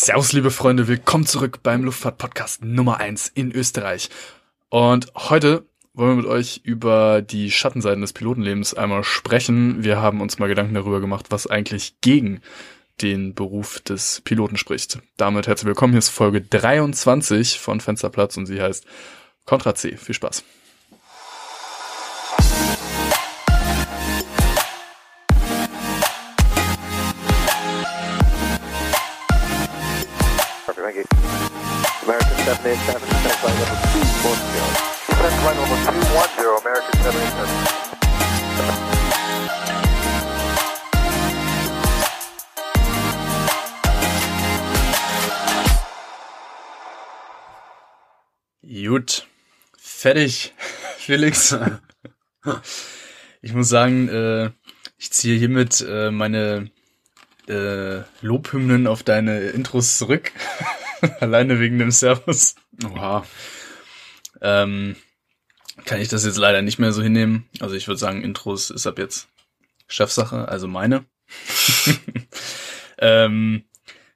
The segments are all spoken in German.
Servus, liebe Freunde, willkommen zurück beim Luftfahrt-Podcast Nummer eins in Österreich. Und heute wollen wir mit euch über die Schattenseiten des Pilotenlebens einmal sprechen. Wir haben uns mal Gedanken darüber gemacht, was eigentlich gegen den Beruf des Piloten spricht. Damit herzlich willkommen. Hier ist Folge 23 von Fensterplatz und sie heißt Contra C. Viel Spaß. 787, descent flight level 210. Descent flight level 210, American 787. Gut. Fertig, Felix. Ich muss sagen, äh, ich ziehe hiermit äh, meine äh, Lobhymnen auf deine Intros zurück. Alleine wegen dem Servus. Oha. Ähm, kann ich das jetzt leider nicht mehr so hinnehmen. Also ich würde sagen, Intros ist ab jetzt Chefsache, also meine. ähm,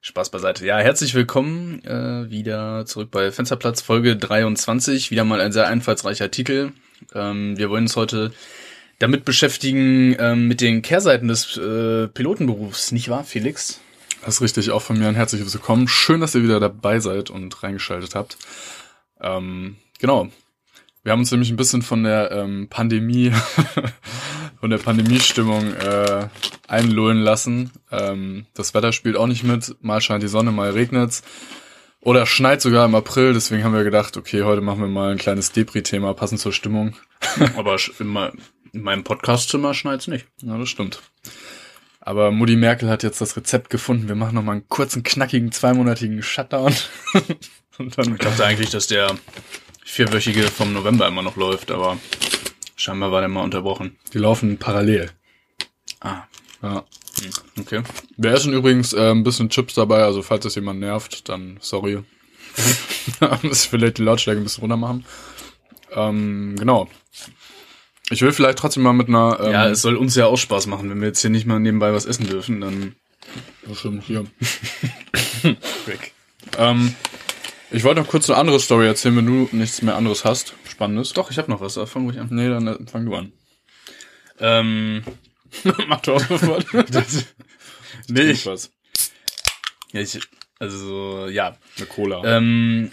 Spaß beiseite. Ja, herzlich willkommen äh, wieder zurück bei Fensterplatz, Folge 23. Wieder mal ein sehr einfallsreicher Titel. Ähm, wir wollen uns heute damit beschäftigen, ähm, mit den Kehrseiten des äh, Pilotenberufs, nicht wahr, Felix? Das ist richtig, auch von mir ein herzliches Willkommen. Schön, dass ihr wieder dabei seid und reingeschaltet habt. Ähm, genau. Wir haben uns nämlich ein bisschen von der ähm, Pandemie, von der Pandemiestimmung äh, einlullen lassen. Ähm, das Wetter spielt auch nicht mit. Mal scheint die Sonne, mal regnet's. Oder schneit sogar im April, deswegen haben wir gedacht, okay, heute machen wir mal ein kleines Depri-Thema, passend zur Stimmung. Aber in, mein, in meinem Podcastzimmer schneit's nicht. Ja, das stimmt. Aber Mutti Merkel hat jetzt das Rezept gefunden. Wir machen noch mal einen kurzen, knackigen, zweimonatigen Shutdown. Und dann ich dachte eigentlich, dass der vierwöchige vom November immer noch läuft, aber scheinbar war der mal unterbrochen. Die laufen parallel. Ah, Ja. okay. Wir essen übrigens äh, ein bisschen Chips dabei, also falls das jemand nervt, dann sorry. Muss vielleicht die Lautstärke ein bisschen runter machen. Ähm, genau. Ich will vielleicht trotzdem mal mit einer. Ähm, Ja, es soll uns ja auch Spaß machen, wenn wir jetzt hier nicht mal nebenbei was essen dürfen, dann was stimmt hier. weg. Ähm, ich wollte noch kurz eine andere Story erzählen, wenn du nichts mehr anderes hast. Spannendes. Doch, ich habe noch was, fang ruhig an. Nee, dann äh, fang du an. Ähm, Mach du auch sofort. nee, ich ich, was. ja, ich, also, ja. Eine Cola. Ähm,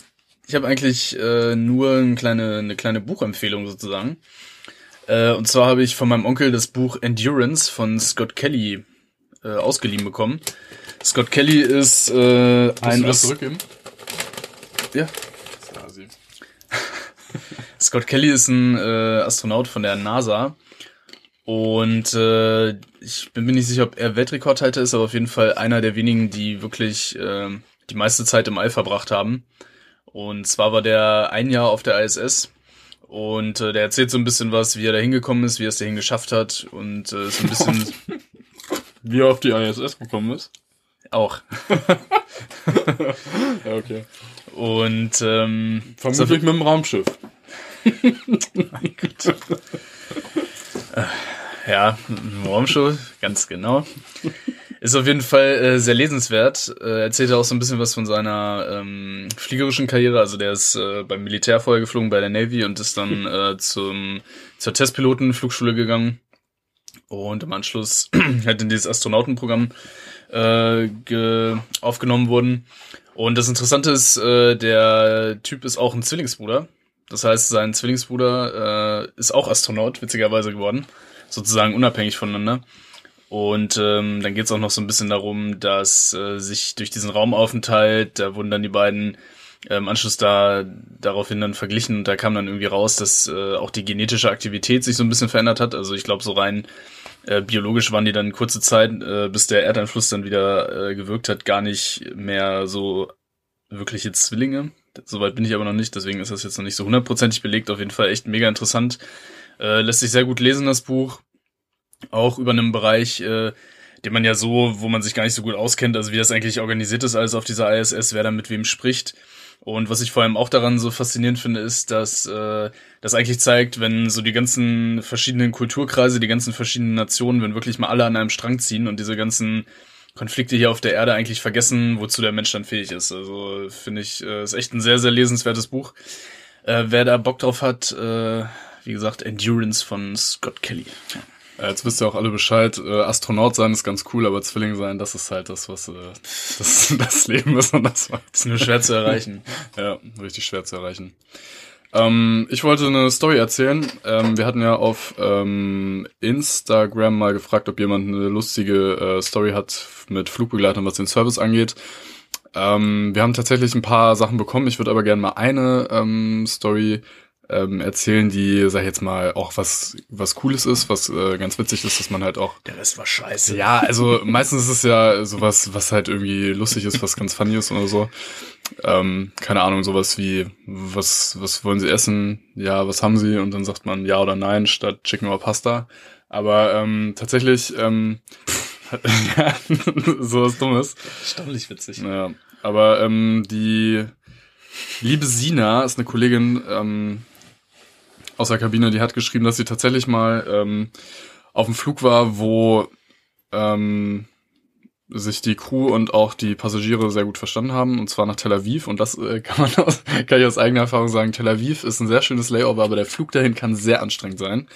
ich habe eigentlich äh, nur eine kleine, eine kleine Buchempfehlung sozusagen. Äh, und zwar habe ich von meinem Onkel das Buch Endurance von Scott Kelly äh, ausgeliehen bekommen. Scott Kelly ist äh, ein du das As- zurückgeben? Ja. Scott Kelly ist ein äh, Astronaut von der NASA und äh, ich bin mir nicht sicher, ob er Weltrekordhalter ist, aber auf jeden Fall einer der wenigen, die wirklich äh, die meiste Zeit im All verbracht haben. Und zwar war der ein Jahr auf der ISS und äh, der erzählt so ein bisschen was, wie er da hingekommen ist, wie er es dahin geschafft hat und äh, so ein bisschen Wie er auf die ISS gekommen ist. auch. Ja, okay. Und ähm, Vermutlich mit dem Raumschiff. Ja, ein Raumshow, ganz genau. Ist auf jeden Fall äh, sehr lesenswert. Äh, erzählt er auch so ein bisschen was von seiner ähm, fliegerischen Karriere. Also der ist äh, beim Militär vorher geflogen bei der Navy und ist dann äh, zum, zur Testpilotenflugschule gegangen. Und im Anschluss halt in dieses Astronautenprogramm äh, ge aufgenommen wurden. Und das Interessante ist, äh, der Typ ist auch ein Zwillingsbruder. Das heißt, sein Zwillingsbruder äh, ist auch Astronaut, witzigerweise geworden. Sozusagen unabhängig voneinander. Und ähm, dann geht es auch noch so ein bisschen darum, dass äh, sich durch diesen Raumaufenthalt, da wurden dann die beiden äh, im Anschluss da daraufhin dann verglichen und da kam dann irgendwie raus, dass äh, auch die genetische Aktivität sich so ein bisschen verändert hat. Also ich glaube, so rein äh, biologisch waren die dann kurze Zeit, äh, bis der Erdeinfluss dann wieder äh, gewirkt hat, gar nicht mehr so wirkliche Zwillinge. Soweit bin ich aber noch nicht, deswegen ist das jetzt noch nicht so hundertprozentig belegt. Auf jeden Fall echt mega interessant. Äh, lässt sich sehr gut lesen, das Buch. Auch über einen Bereich, äh, den man ja so, wo man sich gar nicht so gut auskennt, also wie das eigentlich organisiert ist, alles auf dieser ISS, wer da mit wem spricht. Und was ich vor allem auch daran so faszinierend finde, ist, dass äh, das eigentlich zeigt, wenn so die ganzen verschiedenen Kulturkreise, die ganzen verschiedenen Nationen, wenn wirklich mal alle an einem Strang ziehen und diese ganzen Konflikte hier auf der Erde eigentlich vergessen, wozu der Mensch dann fähig ist. Also finde ich, äh, ist echt ein sehr, sehr lesenswertes Buch. Äh, wer da Bock drauf hat, äh, wie gesagt, Endurance von Scott Kelly. Ja, Jetzt wisst ihr auch alle Bescheid. Äh, Astronaut sein ist ganz cool, aber Zwilling sein, das ist halt das, was äh, das, das Leben ist und das war. Ist nur schwer zu erreichen. Ja, richtig schwer zu erreichen. Ähm, ich wollte eine Story erzählen. Ähm, wir hatten ja auf ähm, Instagram mal gefragt, ob jemand eine lustige äh, Story hat mit Flugbegleitern, was den Service angeht. Ähm, wir haben tatsächlich ein paar Sachen bekommen. Ich würde aber gerne mal eine ähm, Story ähm, erzählen, die, sag ich jetzt mal, auch was was Cooles ist, was äh, ganz witzig ist, dass man halt auch. Der Rest war scheiße. Ja, also meistens ist es ja sowas, was halt irgendwie lustig ist, was ganz funny ist oder so. Ähm, keine Ahnung, sowas wie, was, was wollen Sie essen? Ja, was haben Sie? Und dann sagt man ja oder nein statt Chicken oder Pasta. Aber ähm, tatsächlich, ähm, ja, sowas Dummes. Erstaunlich witzig. Ja, aber ähm, die liebe Sina ist eine Kollegin ähm, aus der Kabine, die hat geschrieben, dass sie tatsächlich mal ähm, auf dem Flug war, wo ähm, sich die Crew und auch die Passagiere sehr gut verstanden haben, und zwar nach Tel Aviv. Und das äh, kann man aus, kann ich aus eigener Erfahrung sagen. Tel Aviv ist ein sehr schönes Layover, aber der Flug dahin kann sehr anstrengend sein.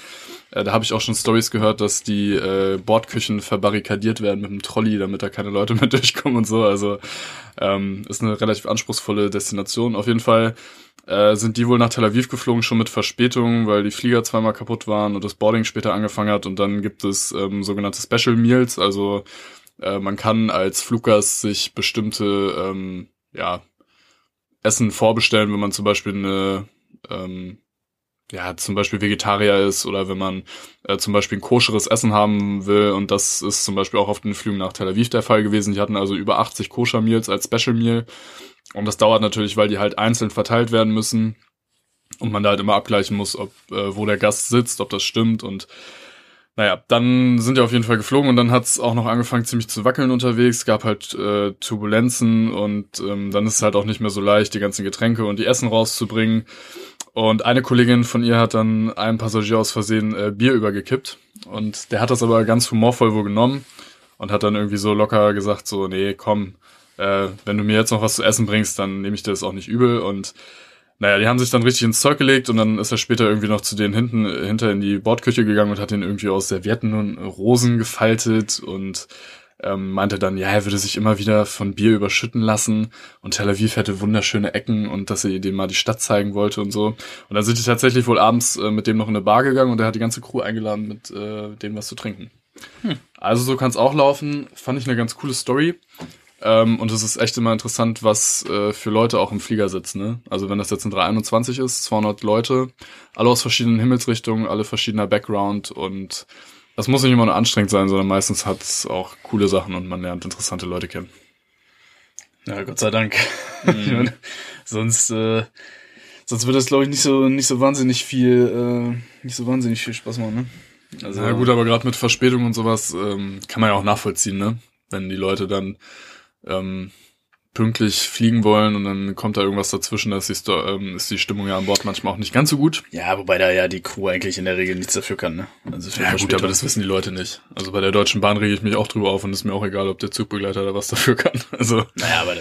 Äh, da habe ich auch schon Stories gehört, dass die äh, Bordküchen verbarrikadiert werden mit einem Trolley, damit da keine Leute mehr durchkommen und so. Also ähm, ist eine relativ anspruchsvolle Destination. Auf jeden Fall äh, sind die wohl nach Tel Aviv geflogen, schon mit Verspätung, weil die Flieger zweimal kaputt waren und das Boarding später angefangen hat. Und dann gibt es ähm, sogenannte Special Meals, also äh, man kann als Fluggast sich bestimmte ähm, ja, Essen vorbestellen, wenn man zum Beispiel eine ähm, ja, zum Beispiel Vegetarier ist oder wenn man äh, zum Beispiel ein koscheres Essen haben will. Und das ist zum Beispiel auch auf den Flügen nach Tel Aviv der Fall gewesen. Die hatten also über 80 Koscher Meals als Special Meal. Und das dauert natürlich, weil die halt einzeln verteilt werden müssen. Und man da halt immer abgleichen muss, ob äh, wo der Gast sitzt, ob das stimmt. Und naja, dann sind wir auf jeden Fall geflogen und dann hat's auch noch angefangen ziemlich zu wackeln unterwegs, gab halt äh, Turbulenzen und ähm, dann ist es halt auch nicht mehr so leicht, die ganzen Getränke und die Essen rauszubringen. Und eine Kollegin von ihr hat dann einem Passagier aus Versehen äh, Bier übergekippt. Und der hat das aber ganz humorvoll wohl genommen und hat dann irgendwie so locker gesagt, so, nee, komm, äh, wenn du mir jetzt noch was zu essen bringst, dann nehme ich dir das auch nicht übel. Und naja, die haben sich dann richtig ins Zeug gelegt und dann ist er später irgendwie noch zu denen hinten, hinter in die Bordküche gegangen und hat den irgendwie aus Servietten und Rosen gefaltet und ähm, meinte dann, ja, er würde sich immer wieder von Bier überschütten lassen und Tel Aviv hätte wunderschöne Ecken und dass er dem mal die Stadt zeigen wollte und so. Und dann sind die tatsächlich wohl abends äh, mit dem noch in eine Bar gegangen und er hat die ganze Crew eingeladen, mit äh, dem was zu trinken. Hm. Also so kann es auch laufen. Fand ich eine ganz coole Story. Ähm, und es ist echt immer interessant, was äh, für Leute auch im Flieger sitzen. Ne? Also wenn das jetzt ein 321 ist, 200 Leute, alle aus verschiedenen Himmelsrichtungen, alle verschiedener Background und das muss nicht immer nur anstrengend sein, sondern meistens hat es auch coole Sachen und man lernt interessante Leute kennen. Ja, Gott sei Dank. Mhm. sonst, äh, sonst wird das, glaube ich, nicht so, nicht so wahnsinnig viel, äh, nicht so wahnsinnig viel Spaß machen, ne? Also, ja gut, aber gerade mit Verspätung und sowas ähm, kann man ja auch nachvollziehen, ne? Wenn die Leute dann ähm, pünktlich fliegen wollen und dann kommt da irgendwas dazwischen, da ist die, ähm, ist die Stimmung ja an Bord manchmal auch nicht ganz so gut. Ja, wobei da ja die Crew eigentlich in der Regel nichts dafür kann, ne? Also ja gut, aber das wissen die Leute nicht. Also bei der Deutschen Bahn rege ich mich auch drüber auf und ist mir auch egal, ob der Zugbegleiter da was dafür kann. Also naja, aber,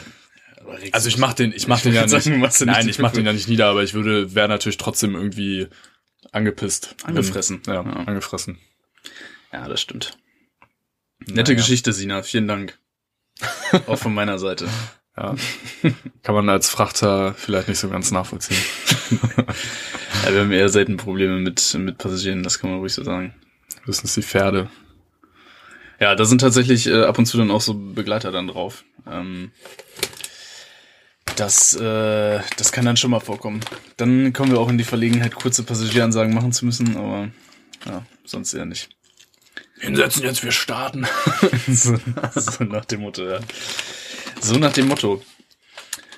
aber also ich mach den, ich mach ich den ja nicht. Sagen, nein, ich mach den ja nicht nieder, aber ich würde, wäre natürlich trotzdem irgendwie angepisst, angefressen, wenn, ja, ja, angefressen. Ja, das stimmt. Nette naja. Geschichte, Sina. Vielen Dank. Auch von meiner Seite. Ja. Kann man als Frachter vielleicht nicht so ganz nachvollziehen. ja, wir haben eher selten Probleme mit, mit Passagieren, das kann man ruhig so sagen. Das sind die Pferde. Ja, da sind tatsächlich äh, ab und zu dann auch so Begleiter dann drauf. Ähm, das, äh, das kann dann schon mal vorkommen. Dann kommen wir auch in die Verlegenheit, kurze Passagieransagen machen zu müssen, aber ja, sonst eher nicht. Hinsetzen jetzt, wir starten. so, so, nach dem Motto, ja. So nach dem Motto.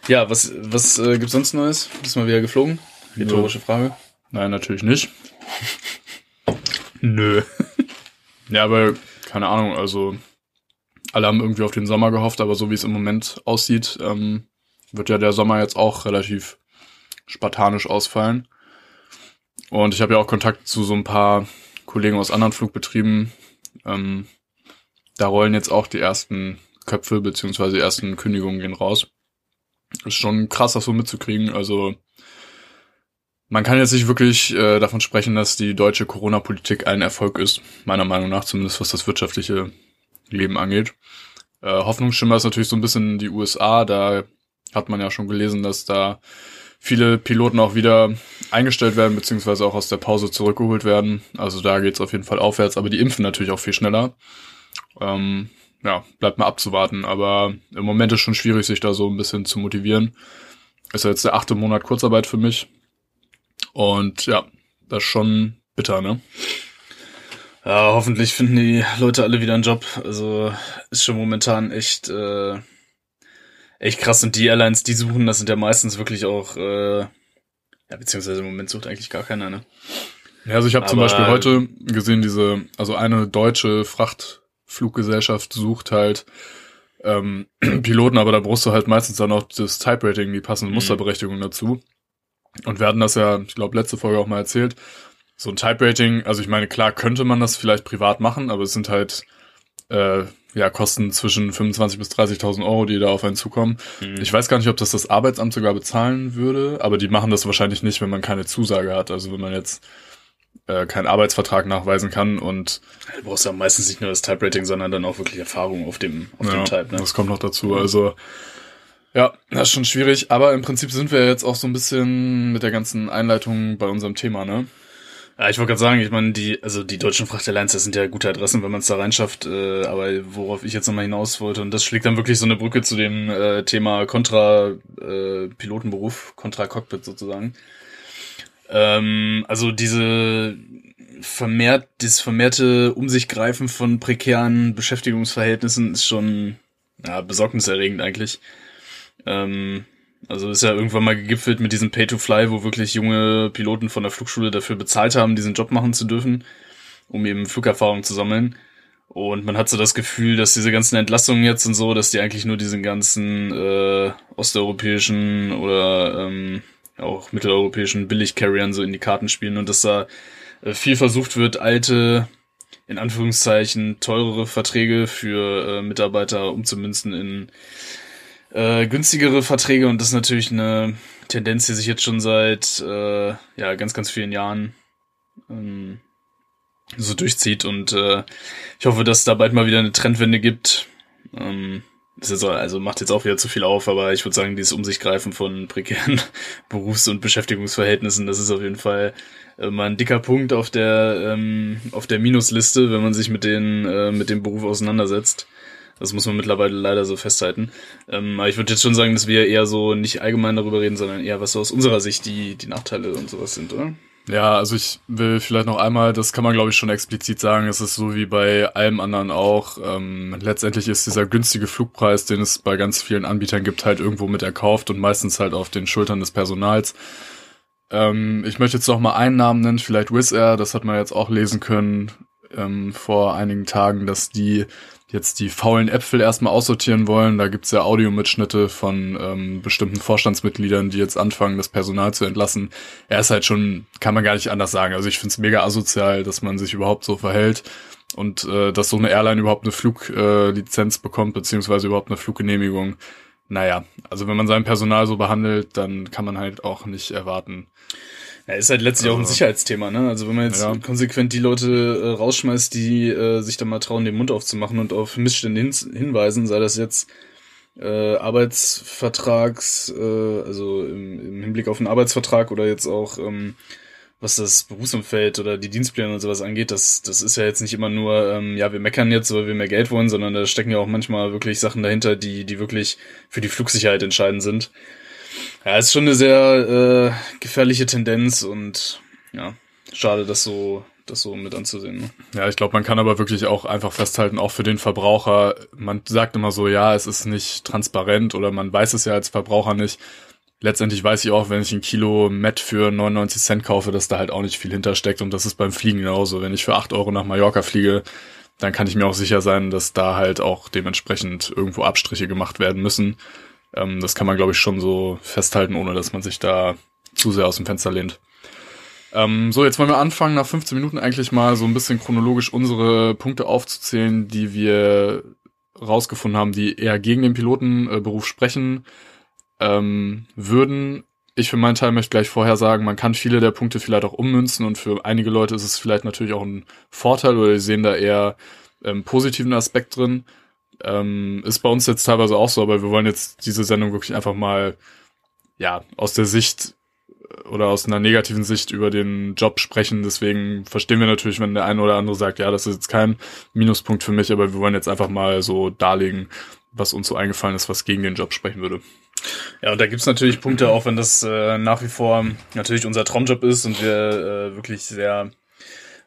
Ja, was, was äh, gibt's sonst Neues? Bist mal wieder geflogen? Rhetorische Frage. Nein, natürlich nicht. Nö. ja, aber keine Ahnung, also alle haben irgendwie auf den Sommer gehofft, aber so wie es im Moment aussieht, ähm, wird ja der Sommer jetzt auch relativ spartanisch ausfallen. Und ich habe ja auch Kontakt zu so ein paar Kollegen aus anderen Flugbetrieben, ähm, da rollen jetzt auch die ersten Köpfe, beziehungsweise die ersten Kündigungen gehen raus. Ist schon krass, das so mitzukriegen. Also man kann jetzt nicht wirklich äh, davon sprechen, dass die deutsche Corona-Politik ein Erfolg ist, meiner Meinung nach, zumindest was das wirtschaftliche Leben angeht. Äh, Hoffnungsschimmer ist natürlich so ein bisschen die USA, da hat man ja schon gelesen, dass da viele Piloten auch wieder eingestellt werden, beziehungsweise auch aus der Pause zurückgeholt werden. Also da geht's auf jeden Fall aufwärts, aber die impfen natürlich auch viel schneller. Ähm, ja, bleibt mal abzuwarten, aber im Moment ist schon schwierig, sich da so ein bisschen zu motivieren. Ist ja jetzt der achte Monat Kurzarbeit für mich. Und ja, das ist schon bitter, ne? Ja, hoffentlich finden die Leute alle wieder einen Job. Also ist schon momentan echt, äh, echt krass. Und die Airlines, die suchen, das sind ja meistens wirklich auch, äh, ja, beziehungsweise im Moment sucht eigentlich gar keiner, ne? Ja, also ich habe zum Beispiel heute gesehen, diese, also eine deutsche Frachtfluggesellschaft sucht halt ähm, Piloten, aber da brauchst du halt meistens dann auch das Type-Rating, die passende mhm. Musterberechtigung dazu. Und wir hatten das ja, ich glaube, letzte Folge auch mal erzählt. So ein Type-Rating, also ich meine, klar könnte man das vielleicht privat machen, aber es sind halt äh, ja Kosten zwischen 25.000 bis 30.000 Euro, die da auf einen zukommen. Mhm. Ich weiß gar nicht, ob das das Arbeitsamt sogar bezahlen würde, aber die machen das wahrscheinlich nicht, wenn man keine Zusage hat. Also wenn man jetzt äh, keinen Arbeitsvertrag nachweisen kann und du brauchst ja meistens nicht nur das Type-Rating, sondern dann auch wirklich Erfahrung auf dem auf ja, dem Type. Ne? Das kommt noch dazu. Also ja, das ist schon schwierig, aber im Prinzip sind wir jetzt auch so ein bisschen mit der ganzen Einleitung bei unserem Thema, ne? Ja, ich wollte gerade sagen, ich meine, die, also die deutschen Frachtairlines, das sind ja gute Adressen, wenn man es da reinschafft, äh, aber worauf ich jetzt nochmal hinaus wollte, und das schlägt dann wirklich so eine Brücke zu dem äh, Thema Kontra äh, Pilotenberuf, Kontra Cockpit sozusagen. Ähm, also diese vermehrt, dieses vermehrte Um sich greifen von prekären Beschäftigungsverhältnissen ist schon ja, besorgniserregend eigentlich. Ähm, also ist ja irgendwann mal gegipfelt mit diesem Pay-to-Fly, wo wirklich junge Piloten von der Flugschule dafür bezahlt haben, diesen Job machen zu dürfen, um eben Flugerfahrung zu sammeln. Und man hat so das Gefühl, dass diese ganzen Entlassungen jetzt und so, dass die eigentlich nur diesen ganzen äh, osteuropäischen oder ähm, auch mitteleuropäischen Billig-Carriern so in die Karten spielen und dass da äh, viel versucht wird, alte, in Anführungszeichen, teurere Verträge für äh, Mitarbeiter umzumünzen in äh, günstigere Verträge und das ist natürlich eine Tendenz, die sich jetzt schon seit äh, ja ganz, ganz vielen Jahren ähm, so durchzieht und äh, ich hoffe, dass da bald mal wieder eine Trendwende gibt. Ähm, ist also macht jetzt auch wieder zu viel auf, aber ich würde sagen, dieses Um von prekären Berufs- und Beschäftigungsverhältnissen, das ist auf jeden Fall äh, mal ein dicker Punkt auf der ähm, auf der Minusliste, wenn man sich mit den äh, mit dem Beruf auseinandersetzt. Das muss man mittlerweile leider so festhalten. Ähm, aber ich würde jetzt schon sagen, dass wir eher so nicht allgemein darüber reden, sondern eher, was so aus unserer Sicht die, die Nachteile und sowas sind, oder? Ja, also ich will vielleicht noch einmal, das kann man glaube ich schon explizit sagen, es ist so wie bei allem anderen auch. Ähm, letztendlich ist dieser günstige Flugpreis, den es bei ganz vielen Anbietern gibt, halt irgendwo mit erkauft und meistens halt auf den Schultern des Personals. Ähm, ich möchte jetzt noch mal einen Namen nennen, vielleicht Wizz Air, das hat man jetzt auch lesen können ähm, vor einigen Tagen, dass die jetzt die faulen Äpfel erstmal aussortieren wollen. Da gibt's ja Audiomitschnitte von ähm, bestimmten Vorstandsmitgliedern, die jetzt anfangen, das Personal zu entlassen. Er ist halt schon, kann man gar nicht anders sagen. Also ich find's mega asozial, dass man sich überhaupt so verhält und äh, dass so eine Airline überhaupt eine Fluglizenz äh, bekommt, beziehungsweise überhaupt eine Fluggenehmigung. Naja, also wenn man sein Personal so behandelt, dann kann man halt auch nicht erwarten, ja, ist halt letztlich also, auch ein also- Sicherheitsthema, ne? Also wenn man jetzt ja. konsequent die Leute äh, rausschmeißt, die äh, sich dann mal trauen, den Mund aufzumachen und auf Missstände hin hinweisen, sei das jetzt äh, Arbeitsvertrags, äh, also im, im Hinblick auf einen Arbeitsvertrag oder jetzt auch ähm, was das Berufsumfeld oder die Dienstpläne und sowas angeht, das, das ist ja jetzt nicht immer nur, ähm, ja, wir meckern jetzt, weil wir mehr Geld wollen, sondern da stecken ja auch manchmal wirklich Sachen dahinter, die, die wirklich für die Flugsicherheit entscheidend sind. Ja, ist schon eine sehr äh, gefährliche Tendenz und ja, schade, das so, das so mit anzusehen. Ne? Ja, ich glaube, man kann aber wirklich auch einfach festhalten, auch für den Verbraucher, man sagt immer so, ja, es ist nicht transparent oder man weiß es ja als Verbraucher nicht. Letztendlich weiß ich auch, wenn ich ein Kilo Met für 99 Cent kaufe, dass da halt auch nicht viel hintersteckt und das ist beim Fliegen genauso. Wenn ich für 8 Euro nach Mallorca fliege, dann kann ich mir auch sicher sein, dass da halt auch dementsprechend irgendwo Abstriche gemacht werden müssen. Ähm, das kann man, glaube ich, schon so festhalten, ohne dass man sich da zu sehr aus dem Fenster lehnt. Ähm, so, jetzt wollen wir anfangen, nach 15 Minuten eigentlich mal so ein bisschen chronologisch unsere Punkte aufzuzählen, die wir rausgefunden haben, die eher gegen den Pilotenberuf sprechen ähm, würden. Ich für meinen Teil möchte gleich vorher sagen, man kann viele der Punkte vielleicht auch ummünzen und für einige Leute ist es vielleicht natürlich auch ein Vorteil oder die sehen da eher ähm, positiven Aspekt drin. Ähm, ist bei uns jetzt teilweise auch so, aber wir wollen jetzt diese Sendung wirklich einfach mal ja aus der Sicht oder aus einer negativen Sicht über den Job sprechen. Deswegen verstehen wir natürlich, wenn der eine oder andere sagt, ja, das ist jetzt kein Minuspunkt für mich, aber wir wollen jetzt einfach mal so darlegen, was uns so eingefallen ist, was gegen den Job sprechen würde. Ja, und da gibt's natürlich Punkte, auch wenn das äh, nach wie vor natürlich unser Traumjob ist und wir äh, wirklich sehr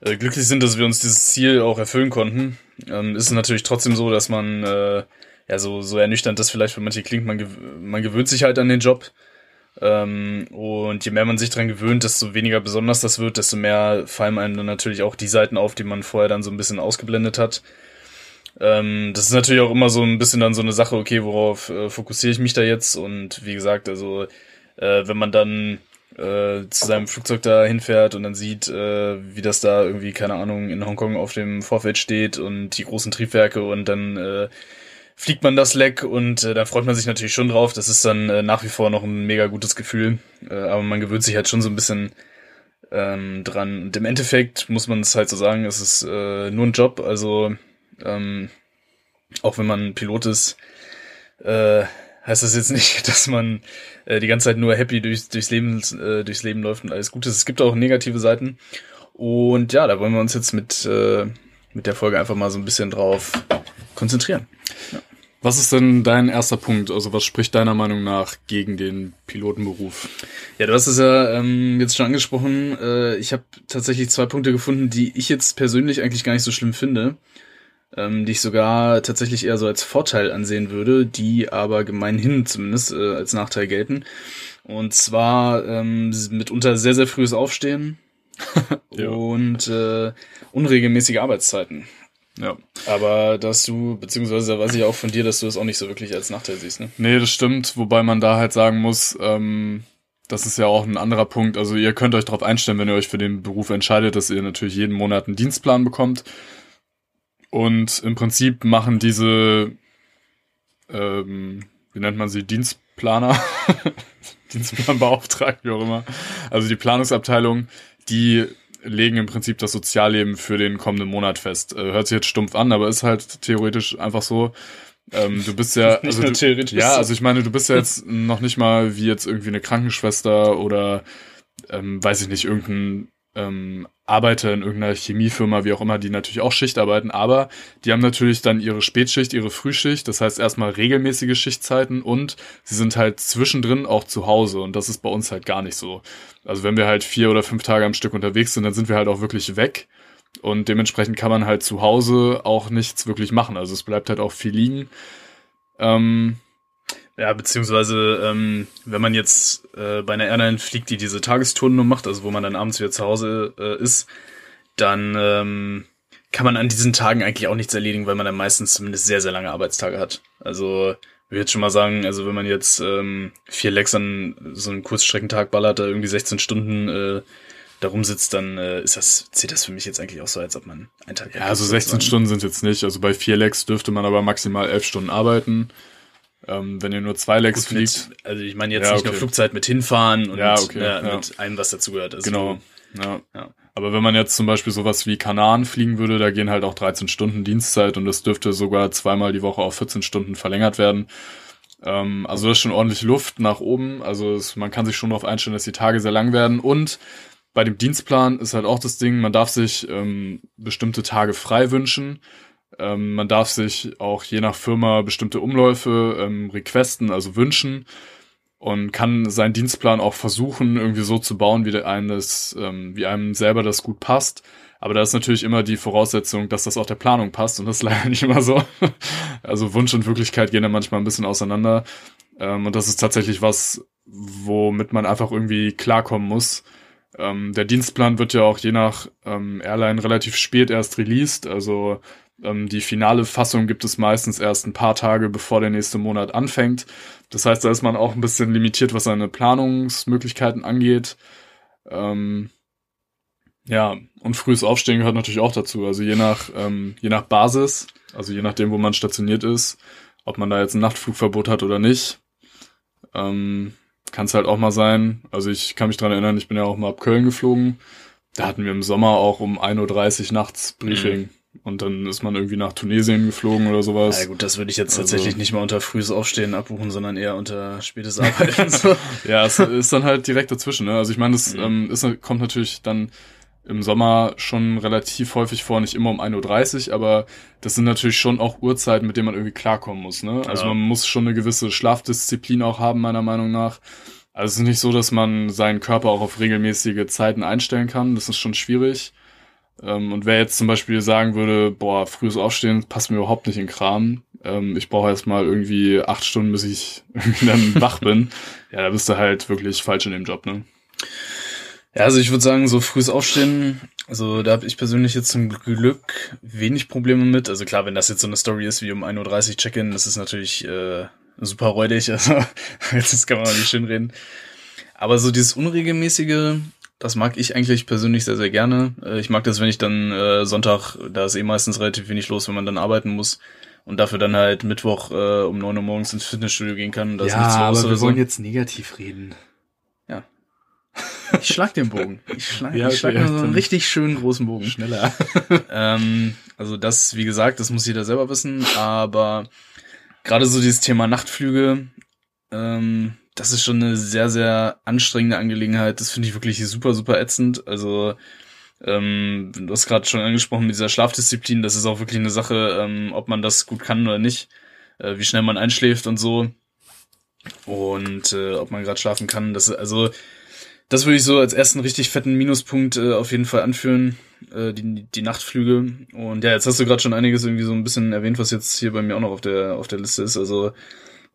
äh, glücklich sind, dass wir uns dieses Ziel auch erfüllen konnten, ähm, ist es natürlich trotzdem so, dass man, äh, ja, so, so ernüchternd das vielleicht für manche klingt, man, gew man gewöhnt sich halt an den Job. Ähm, und je mehr man sich dran gewöhnt, desto weniger besonders das wird, desto mehr fallen einem dann natürlich auch die Seiten auf, die man vorher dann so ein bisschen ausgeblendet hat. Ähm, das ist natürlich auch immer so ein bisschen dann so eine Sache, okay, worauf äh, fokussiere ich mich da jetzt? Und wie gesagt, also äh, wenn man dann äh, zu seinem Flugzeug da hinfährt und dann sieht, äh, wie das da irgendwie, keine Ahnung, in Hongkong auf dem Vorfeld steht und die großen Triebwerke und dann äh, fliegt man das Leck und äh, da freut man sich natürlich schon drauf. Das ist dann äh, nach wie vor noch ein mega gutes Gefühl. Äh, aber man gewöhnt sich halt schon so ein bisschen ähm, dran. Und im Endeffekt muss man es halt so sagen, es ist äh, nur ein Job. Also ähm, auch wenn man Pilot ist, äh, heißt das jetzt nicht, dass man äh, die ganze Zeit nur happy durchs, durchs, Leben, äh, durchs Leben läuft und alles gut ist. Es gibt auch negative Seiten. Und ja, da wollen wir uns jetzt mit, äh, mit der Folge einfach mal so ein bisschen drauf konzentrieren. Ja. Was ist denn dein erster Punkt? Also was spricht deiner Meinung nach gegen den Pilotenberuf? Ja, du hast es ja ähm, jetzt schon angesprochen. Äh, ich habe tatsächlich zwei Punkte gefunden, die ich jetzt persönlich eigentlich gar nicht so schlimm finde, ähm, die ich sogar tatsächlich eher so als Vorteil ansehen würde, die aber gemeinhin zumindest äh, als Nachteil gelten. Und zwar ähm, mitunter sehr, sehr frühes Aufstehen und äh, unregelmäßige Arbeitszeiten. Ja. Aber dass du, beziehungsweise da weiß ich auch von dir, dass du das auch nicht so wirklich als Nachteil siehst, ne? Nee, das stimmt, wobei man da halt sagen muss, ähm, das ist ja auch ein anderer Punkt. Also ihr könnt euch darauf einstellen, wenn ihr euch für den Beruf entscheidet, dass ihr natürlich jeden Monat einen Dienstplan bekommt. Und im Prinzip machen diese, ähm, wie nennt man sie, Dienstplaner, Dienstplanbeauftragten, wie auch immer. Also die Planungsabteilung, die legen im Prinzip das Sozialleben für den kommenden Monat fest. Äh, hört sich jetzt stumpf an, aber ist halt theoretisch einfach so. Ähm, du bist ja, also du, ja, also ich meine, du bist ja jetzt noch nicht mal wie jetzt irgendwie eine Krankenschwester oder ähm, weiß ich nicht, irgendein ähm, Arbeiter in irgendeiner Chemiefirma, wie auch immer, die natürlich auch Schicht arbeiten, aber die haben natürlich dann ihre Spätschicht, ihre Frühschicht, das heißt erstmal regelmäßige Schichtzeiten und sie sind halt zwischendrin auch zu Hause und das ist bei uns halt gar nicht so. Also wenn wir halt vier oder fünf Tage am Stück unterwegs sind, dann sind wir halt auch wirklich weg und dementsprechend kann man halt zu Hause auch nichts wirklich machen. Also es bleibt halt auch viel liegen. Ähm, ja, beziehungsweise, ähm, wenn man jetzt äh, bei einer Airline fliegt, die diese Tagestouren nur macht, also wo man dann abends wieder zu Hause äh, ist, dann ähm, kann man an diesen Tagen eigentlich auch nichts erledigen, weil man dann meistens zumindest sehr, sehr lange Arbeitstage hat. Also, ich würde jetzt schon mal sagen, also wenn man jetzt ähm, vier Lecks an so einen Kurzstreckentag ballert, da irgendwie 16 Stunden äh, darum sitzt, dann äh, ist das, zählt das für mich jetzt eigentlich auch so, als ob man einen Tag Ja, also 16 Stunden sind jetzt nicht. Also bei vier Lecks dürfte man aber maximal elf Stunden arbeiten. Ähm, wenn ihr nur zwei Legs Gut, fliegt. Mit, also ich meine jetzt ja, nicht okay. nur Flugzeit mit hinfahren und ja, okay, ja, mit allem, was dazugehört. Also genau. Ja. ja. Aber wenn man jetzt zum Beispiel sowas wie Kanaren fliegen würde, da gehen halt auch 13 Stunden Dienstzeit und das dürfte sogar zweimal die Woche auf 14 Stunden verlängert werden. Ähm, also das ist schon ordentlich Luft nach oben. Also es, man kann sich schon darauf einstellen, dass die Tage sehr lang werden. Und bei dem Dienstplan ist halt auch das Ding, man darf sich ähm, bestimmte Tage frei wünschen. Ähm, man darf sich auch je nach Firma bestimmte Umläufe ähm, requesten, also wünschen und kann seinen Dienstplan auch versuchen, irgendwie so zu bauen, wie einem ähm, wie einem selber das gut passt. Aber da ist natürlich immer die Voraussetzung, dass das auch der Planung passt und das ist leider nicht immer so. Also Wunsch und Wirklichkeit gehen da manchmal ein bisschen auseinander. Ähm, und das ist tatsächlich was, womit man einfach irgendwie klarkommen muss. Ähm, der Dienstplan wird ja auch je nach ähm, Airline relativ spät erst released. Also ähm, die finale Fassung gibt es meistens erst ein paar Tage, bevor der nächste Monat anfängt. Das heißt, da ist man auch ein bisschen limitiert, was seine Planungsmöglichkeiten angeht. Ähm, Ja, und frühes Aufstehen gehört natürlich auch dazu. Also je nach, ähm, je nach Basis, also je nachdem, wo man stationiert ist, ob man da jetzt ein Nachtflugverbot hat oder nicht, ähm, kann es halt auch mal sein. Also ich kann mich dran erinnern, ich bin ja auch mal ab Köln geflogen. Da hatten wir im Sommer auch um 1.30 Uhr nachts Briefing. Mhm. Und dann ist man irgendwie nach Tunesien geflogen oder sowas. Ja gut, das würde ich jetzt also, tatsächlich nicht mal unter frühes Aufstehen abbuchen, sondern eher unter spätes Arbeiten. so. ja, es ist dann halt direkt dazwischen. Ne? Also ich meine, das mhm. ähm, ist, kommt natürlich dann im Sommer schon relativ häufig vor, nicht immer um 1.30 Uhr, aber das sind natürlich schon auch Uhrzeiten, mit denen man irgendwie klarkommen muss. Ne? Also ja. man muss schon eine gewisse Schlafdisziplin auch haben, meiner Meinung nach. Also es ist nicht so, dass man seinen Körper auch auf regelmäßige Zeiten einstellen kann. Das ist schon schwierig. Ähm, und wer jetzt zum Beispiel sagen würde, boah, frühes Aufstehen passt mir überhaupt nicht in Kram. Ähm, ich brauche erst mal irgendwie acht Stunden, bis ich dann wach bin. Ja, da bist du halt wirklich falsch in dem Job, ne? Ja, also ich würde sagen, so frühes Aufstehen, also da habe ich persönlich jetzt zum Glück wenig Probleme mit. Also klar, wenn das jetzt so eine Story ist wie um 1.30 Uhr Check-in, das ist natürlich äh, super räudig. Also jetzt kann man auch nicht schön reden. Aber so dieses unregelmäßige, das mag ich eigentlich persönlich sehr, sehr gerne. Äh, ich mag das, wenn ich dann äh, Sonntag, da ist eh meistens relativ wenig los, wenn man dann arbeiten muss und dafür dann halt Mittwoch äh, um neun Uhr morgens ins Fitnessstudio gehen kann. Da ja, ist nichts los aber wir so. wollen jetzt negativ reden. Ich schlag den Bogen. Ich schlag, ja, ich schlag ja, so einen richtig schönen großen Bogen. Schneller. ähm, also das, wie gesagt, das muss jeder selber wissen, aber gerade so dieses Thema Nachtflüge, ähm, das ist schon eine sehr, sehr anstrengende Angelegenheit. Das finde ich wirklich super, super ätzend. Also ähm, du hast gerade schon angesprochen mit dieser Schlafdisziplin, das ist auch wirklich eine Sache, ähm, ob man das gut kann oder nicht, äh, wie schnell man einschläft und so und äh, ob man gerade schlafen kann. Das also das würde ich so als ersten richtig fetten Minuspunkt äh, auf jeden Fall anführen, äh, die, die Nachtflüge. Und ja, jetzt hast du gerade schon einiges irgendwie so ein bisschen erwähnt, was jetzt hier bei mir auch noch auf der auf der Liste ist. Also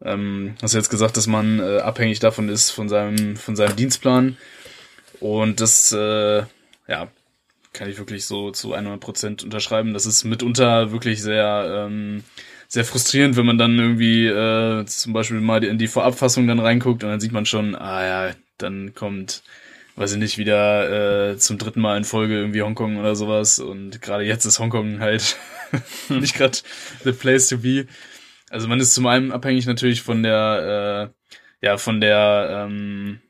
ähm, hast du jetzt gesagt, dass man äh, abhängig davon ist von seinem von seinem Dienstplan. Und das äh, ja kann ich wirklich so zu 100 Prozent unterschreiben. Das ist mitunter wirklich sehr ähm, sehr frustrierend, wenn man dann irgendwie äh, zum Beispiel mal in die Vorabfassung dann reinguckt und dann sieht man schon, ah ja, dann kommt, weiß ich nicht, wieder äh, zum dritten Mal in Folge irgendwie Hongkong oder sowas. Und gerade jetzt ist Hongkong halt nicht gerade the place to be. Also man ist zum einen abhängig natürlich von der, äh, ja, von der, ähm,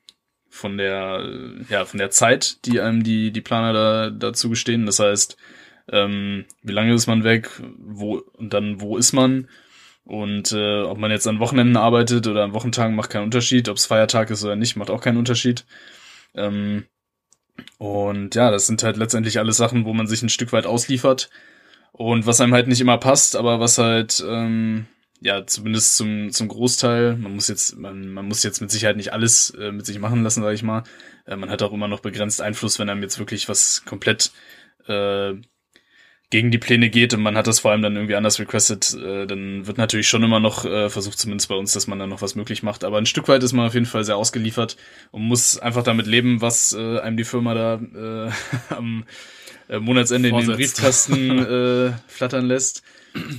von der, ja, von der Zeit, die einem die, die Planer da, dazu gestehen. Das heißt, ähm, wie lange ist man weg, wo, und dann wo ist man? Und äh, ob man jetzt an Wochenenden arbeitet oder an Wochentagen, macht keinen Unterschied. Ob es Feiertag ist oder nicht, macht auch keinen Unterschied. Ähm, und ja, das sind halt letztendlich alles Sachen, wo man sich ein Stück weit ausliefert. Und was einem halt nicht immer passt, aber was halt, ähm, ja, zumindest zum, zum Großteil, man muss jetzt, man, man muss jetzt mit Sicherheit nicht alles äh, mit sich machen lassen, sage ich mal. Äh, man hat auch immer noch begrenzt Einfluss, wenn einem jetzt wirklich was komplett äh, gegen die Pläne geht und man hat das vor allem dann irgendwie anders requested, äh, dann wird natürlich schon immer noch äh, versucht, zumindest bei uns, dass man dann noch was möglich macht. Aber ein Stück weit ist man auf jeden Fall sehr ausgeliefert und muss einfach damit leben, was äh, einem die Firma da äh, am äh, Monatsende Vorsetzt. in den Briefkasten äh, flattern lässt.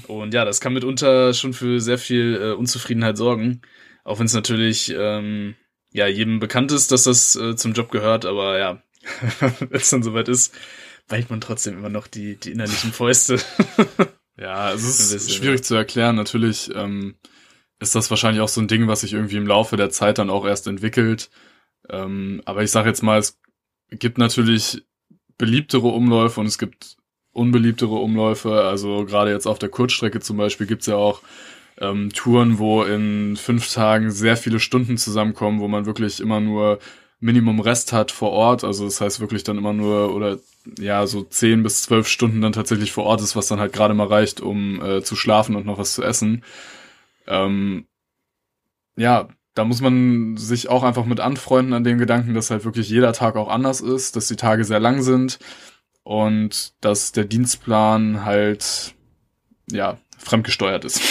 Und ja, das kann mitunter schon für sehr viel äh, Unzufriedenheit sorgen. Auch wenn es natürlich ähm, ja jedem bekannt ist, dass das äh, zum Job gehört, aber ja, wenn es dann soweit ist, weicht man trotzdem immer noch die, die innerlichen Fäuste. ja, es ist bisschen, schwierig ja. zu erklären. Natürlich ähm, ist das wahrscheinlich auch so ein Ding, was sich irgendwie im Laufe der Zeit dann auch erst entwickelt. Ähm, aber ich sage jetzt mal, es gibt natürlich beliebtere Umläufe und es gibt unbeliebtere Umläufe. Also gerade jetzt auf der Kurzstrecke zum Beispiel gibt's ja auch ähm, Touren, wo in fünf Tagen sehr viele Stunden zusammenkommen, wo man wirklich immer nur Minimum Rest hat vor Ort. Also das heißt wirklich dann immer nur oder ja so zehn bis zwölf Stunden dann tatsächlich vor Ort ist, was dann halt gerade mal reicht, um äh, zu schlafen und noch was zu essen. Ähm, ja, da muss man sich auch einfach mit anfreunden an dem Gedanken, dass halt wirklich jeder Tag auch anders ist, dass die Tage sehr lang sind und dass der Dienstplan halt ja fremdgesteuert ist.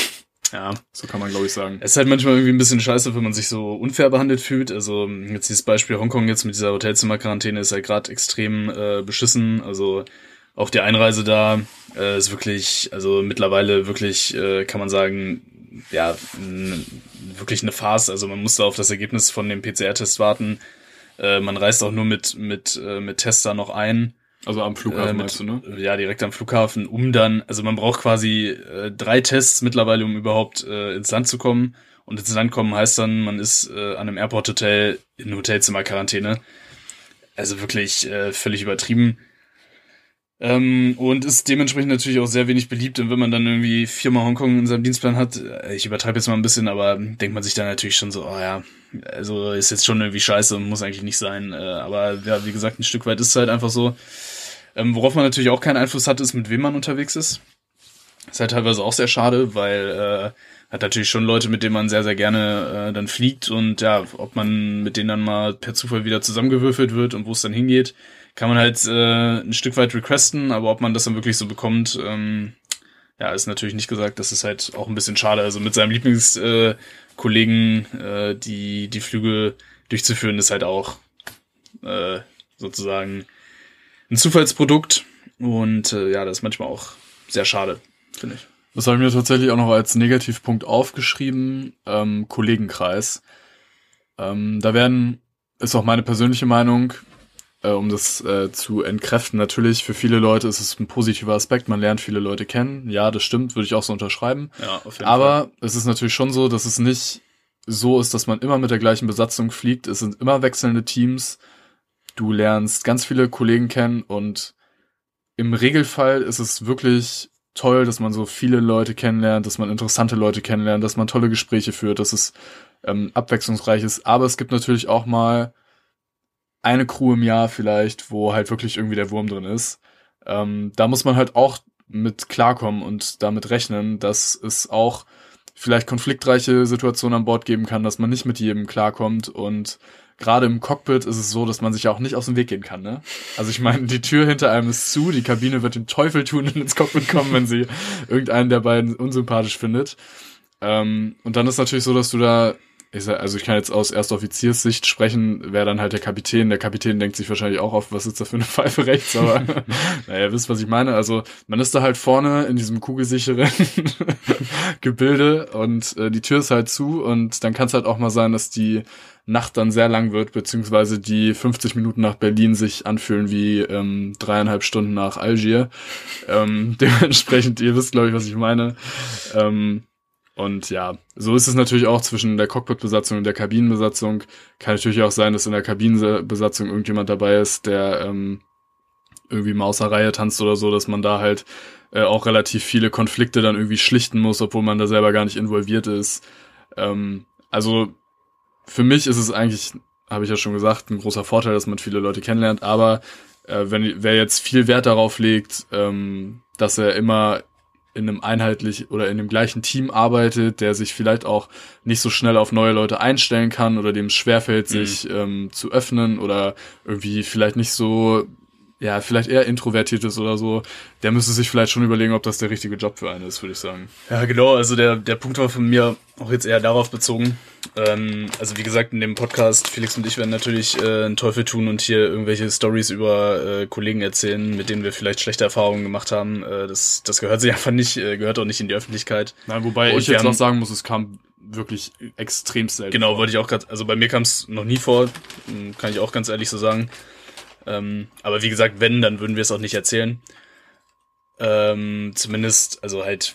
Ja. So kann man, glaube ich, sagen. Es ist halt manchmal irgendwie ein bisschen scheiße, wenn man sich so unfair behandelt fühlt. Also jetzt dieses Beispiel Hongkong jetzt mit dieser Hotelzimmerquarantäne ist ja halt gerade extrem äh, beschissen. Also auch die Einreise da äh, ist wirklich, also mittlerweile wirklich, äh, kann man sagen, ja, wirklich eine Farce. Also man musste auf das Ergebnis von dem PCR-Test warten. Äh, man reist auch nur mit, mit, äh, mit Tester noch ein. Also am Flughafen äh, mit, meinst du, ne? Ja, direkt am Flughafen, um dann, also man braucht quasi äh, drei Tests mittlerweile, um überhaupt äh, ins Land zu kommen. Und ins Land kommen heißt dann, man ist äh, an einem Airport-Hotel in Hotelzimmer-Quarantäne. Also wirklich äh, völlig übertrieben. Ähm, und ist dementsprechend natürlich auch sehr wenig beliebt. Und wenn man dann irgendwie viermal Hongkong in seinem Dienstplan hat, äh, ich übertreibe jetzt mal ein bisschen, aber denkt man sich dann natürlich schon so, oh ja, also ist jetzt schon irgendwie scheiße und muss eigentlich nicht sein. Äh, aber ja, wie gesagt, ein Stück weit ist es halt einfach so. Ähm, worauf man natürlich auch keinen Einfluss hat, ist, mit wem man unterwegs ist. Ist halt teilweise auch sehr schade, weil äh, hat natürlich schon Leute, mit denen man sehr, sehr gerne äh, dann fliegt und ja, ob man mit denen dann mal per Zufall wieder zusammengewürfelt wird und wo es dann hingeht, kann man halt äh, ein Stück weit requesten, aber ob man das dann wirklich so bekommt, ähm, ja, ist natürlich nicht gesagt. Das ist halt auch ein bisschen schade. Also mit seinem Lieblingskollegen äh, äh, die, die Flüge durchzuführen, ist halt auch äh, sozusagen ein Zufallsprodukt. Und äh, ja, das ist manchmal auch sehr schade, finde ich. Das habe ich mir tatsächlich auch noch als Negativpunkt aufgeschrieben, ähm, Kollegenkreis. Ähm, da werden, ist auch meine persönliche Meinung, äh, um das äh, zu entkräften. Natürlich, für viele Leute ist es ein positiver Aspekt, man lernt viele Leute kennen. Ja, das stimmt, würde ich auch so unterschreiben. Ja, auf jeden Aber Fall. es ist natürlich schon so, dass es nicht so ist, dass man immer mit der gleichen Besatzung fliegt. Es sind immer wechselnde Teams. Du lernst ganz viele Kollegen kennen und im Regelfall ist es wirklich toll, dass man so viele Leute kennenlernt, dass man interessante Leute kennenlernt, dass man tolle Gespräche führt, dass es ähm, abwechslungsreich ist. Aber es gibt natürlich auch mal eine Crew im Jahr vielleicht, wo halt wirklich irgendwie der Wurm drin ist. Ähm, da muss man halt auch mit klarkommen und damit rechnen, dass es auch vielleicht konfliktreiche Situationen an Bord geben kann, dass man nicht mit jedem klarkommt und gerade im Cockpit ist es so, dass man sich ja auch nicht aus dem Weg gehen kann, ne? Also ich meine, die Tür hinter einem ist zu, die Kabine wird den Teufel tun und ins Cockpit kommen, wenn sie irgendeinen der beiden unsympathisch findet. Ähm, und dann ist natürlich so, dass du da ich sag, also ich kann jetzt aus Erstoffizierssicht sprechen, wäre dann halt der Kapitän. Der Kapitän denkt sich wahrscheinlich auch auf, was ist da für eine Pfeife rechts, aber naja, wisst, was ich meine. Also man ist da halt vorne in diesem kugelsicheren Gebilde und äh, die Tür ist halt zu und dann kann es halt auch mal sein, dass die Nacht dann sehr lang wird, beziehungsweise die 50 Minuten nach Berlin sich anfühlen wie ähm, dreieinhalb Stunden nach Algier. Ähm, dementsprechend, ihr wisst, glaube ich, was ich meine. Ähm, und ja, so ist es natürlich auch zwischen der Cockpit-Besatzung und der Kabinenbesatzung. Kann natürlich auch sein, dass in der Kabinenbesatzung irgendjemand dabei ist, der ähm, irgendwie mal aus der Reihe tanzt oder so, dass man da halt äh, auch relativ viele Konflikte dann irgendwie schlichten muss, obwohl man da selber gar nicht involviert ist. Ähm, also für mich ist es eigentlich, habe ich ja schon gesagt, ein großer Vorteil, dass man viele Leute kennenlernt, aber äh, wenn wer jetzt viel Wert darauf legt, ähm, dass er immer in einem einheitlich oder in dem gleichen Team arbeitet, der sich vielleicht auch nicht so schnell auf neue Leute einstellen kann oder dem es schwerfällt, mhm. sich ähm, zu öffnen oder irgendwie vielleicht nicht so, ja, vielleicht eher introvertiert ist oder so, der müsste sich vielleicht schon überlegen, ob das der richtige Job für einen ist, würde ich sagen. Ja, genau, also der, der Punkt war von mir auch jetzt eher darauf bezogen. Ähm, also wie gesagt, in dem Podcast, Felix und ich werden natürlich äh, einen Teufel tun und hier irgendwelche Stories über äh, Kollegen erzählen, mit denen wir vielleicht schlechte Erfahrungen gemacht haben. Äh, das, das gehört sich einfach nicht, äh, gehört auch nicht in die Öffentlichkeit. Nein, wobei Und ich jetzt noch sagen muss, es kam wirklich extrem selten. Genau, wollte ich auch gerade, also bei mir kam es noch nie vor, kann ich auch ganz ehrlich so sagen. Ähm, aber wie gesagt, wenn, dann würden wir es auch nicht erzählen. Ähm, zumindest, also halt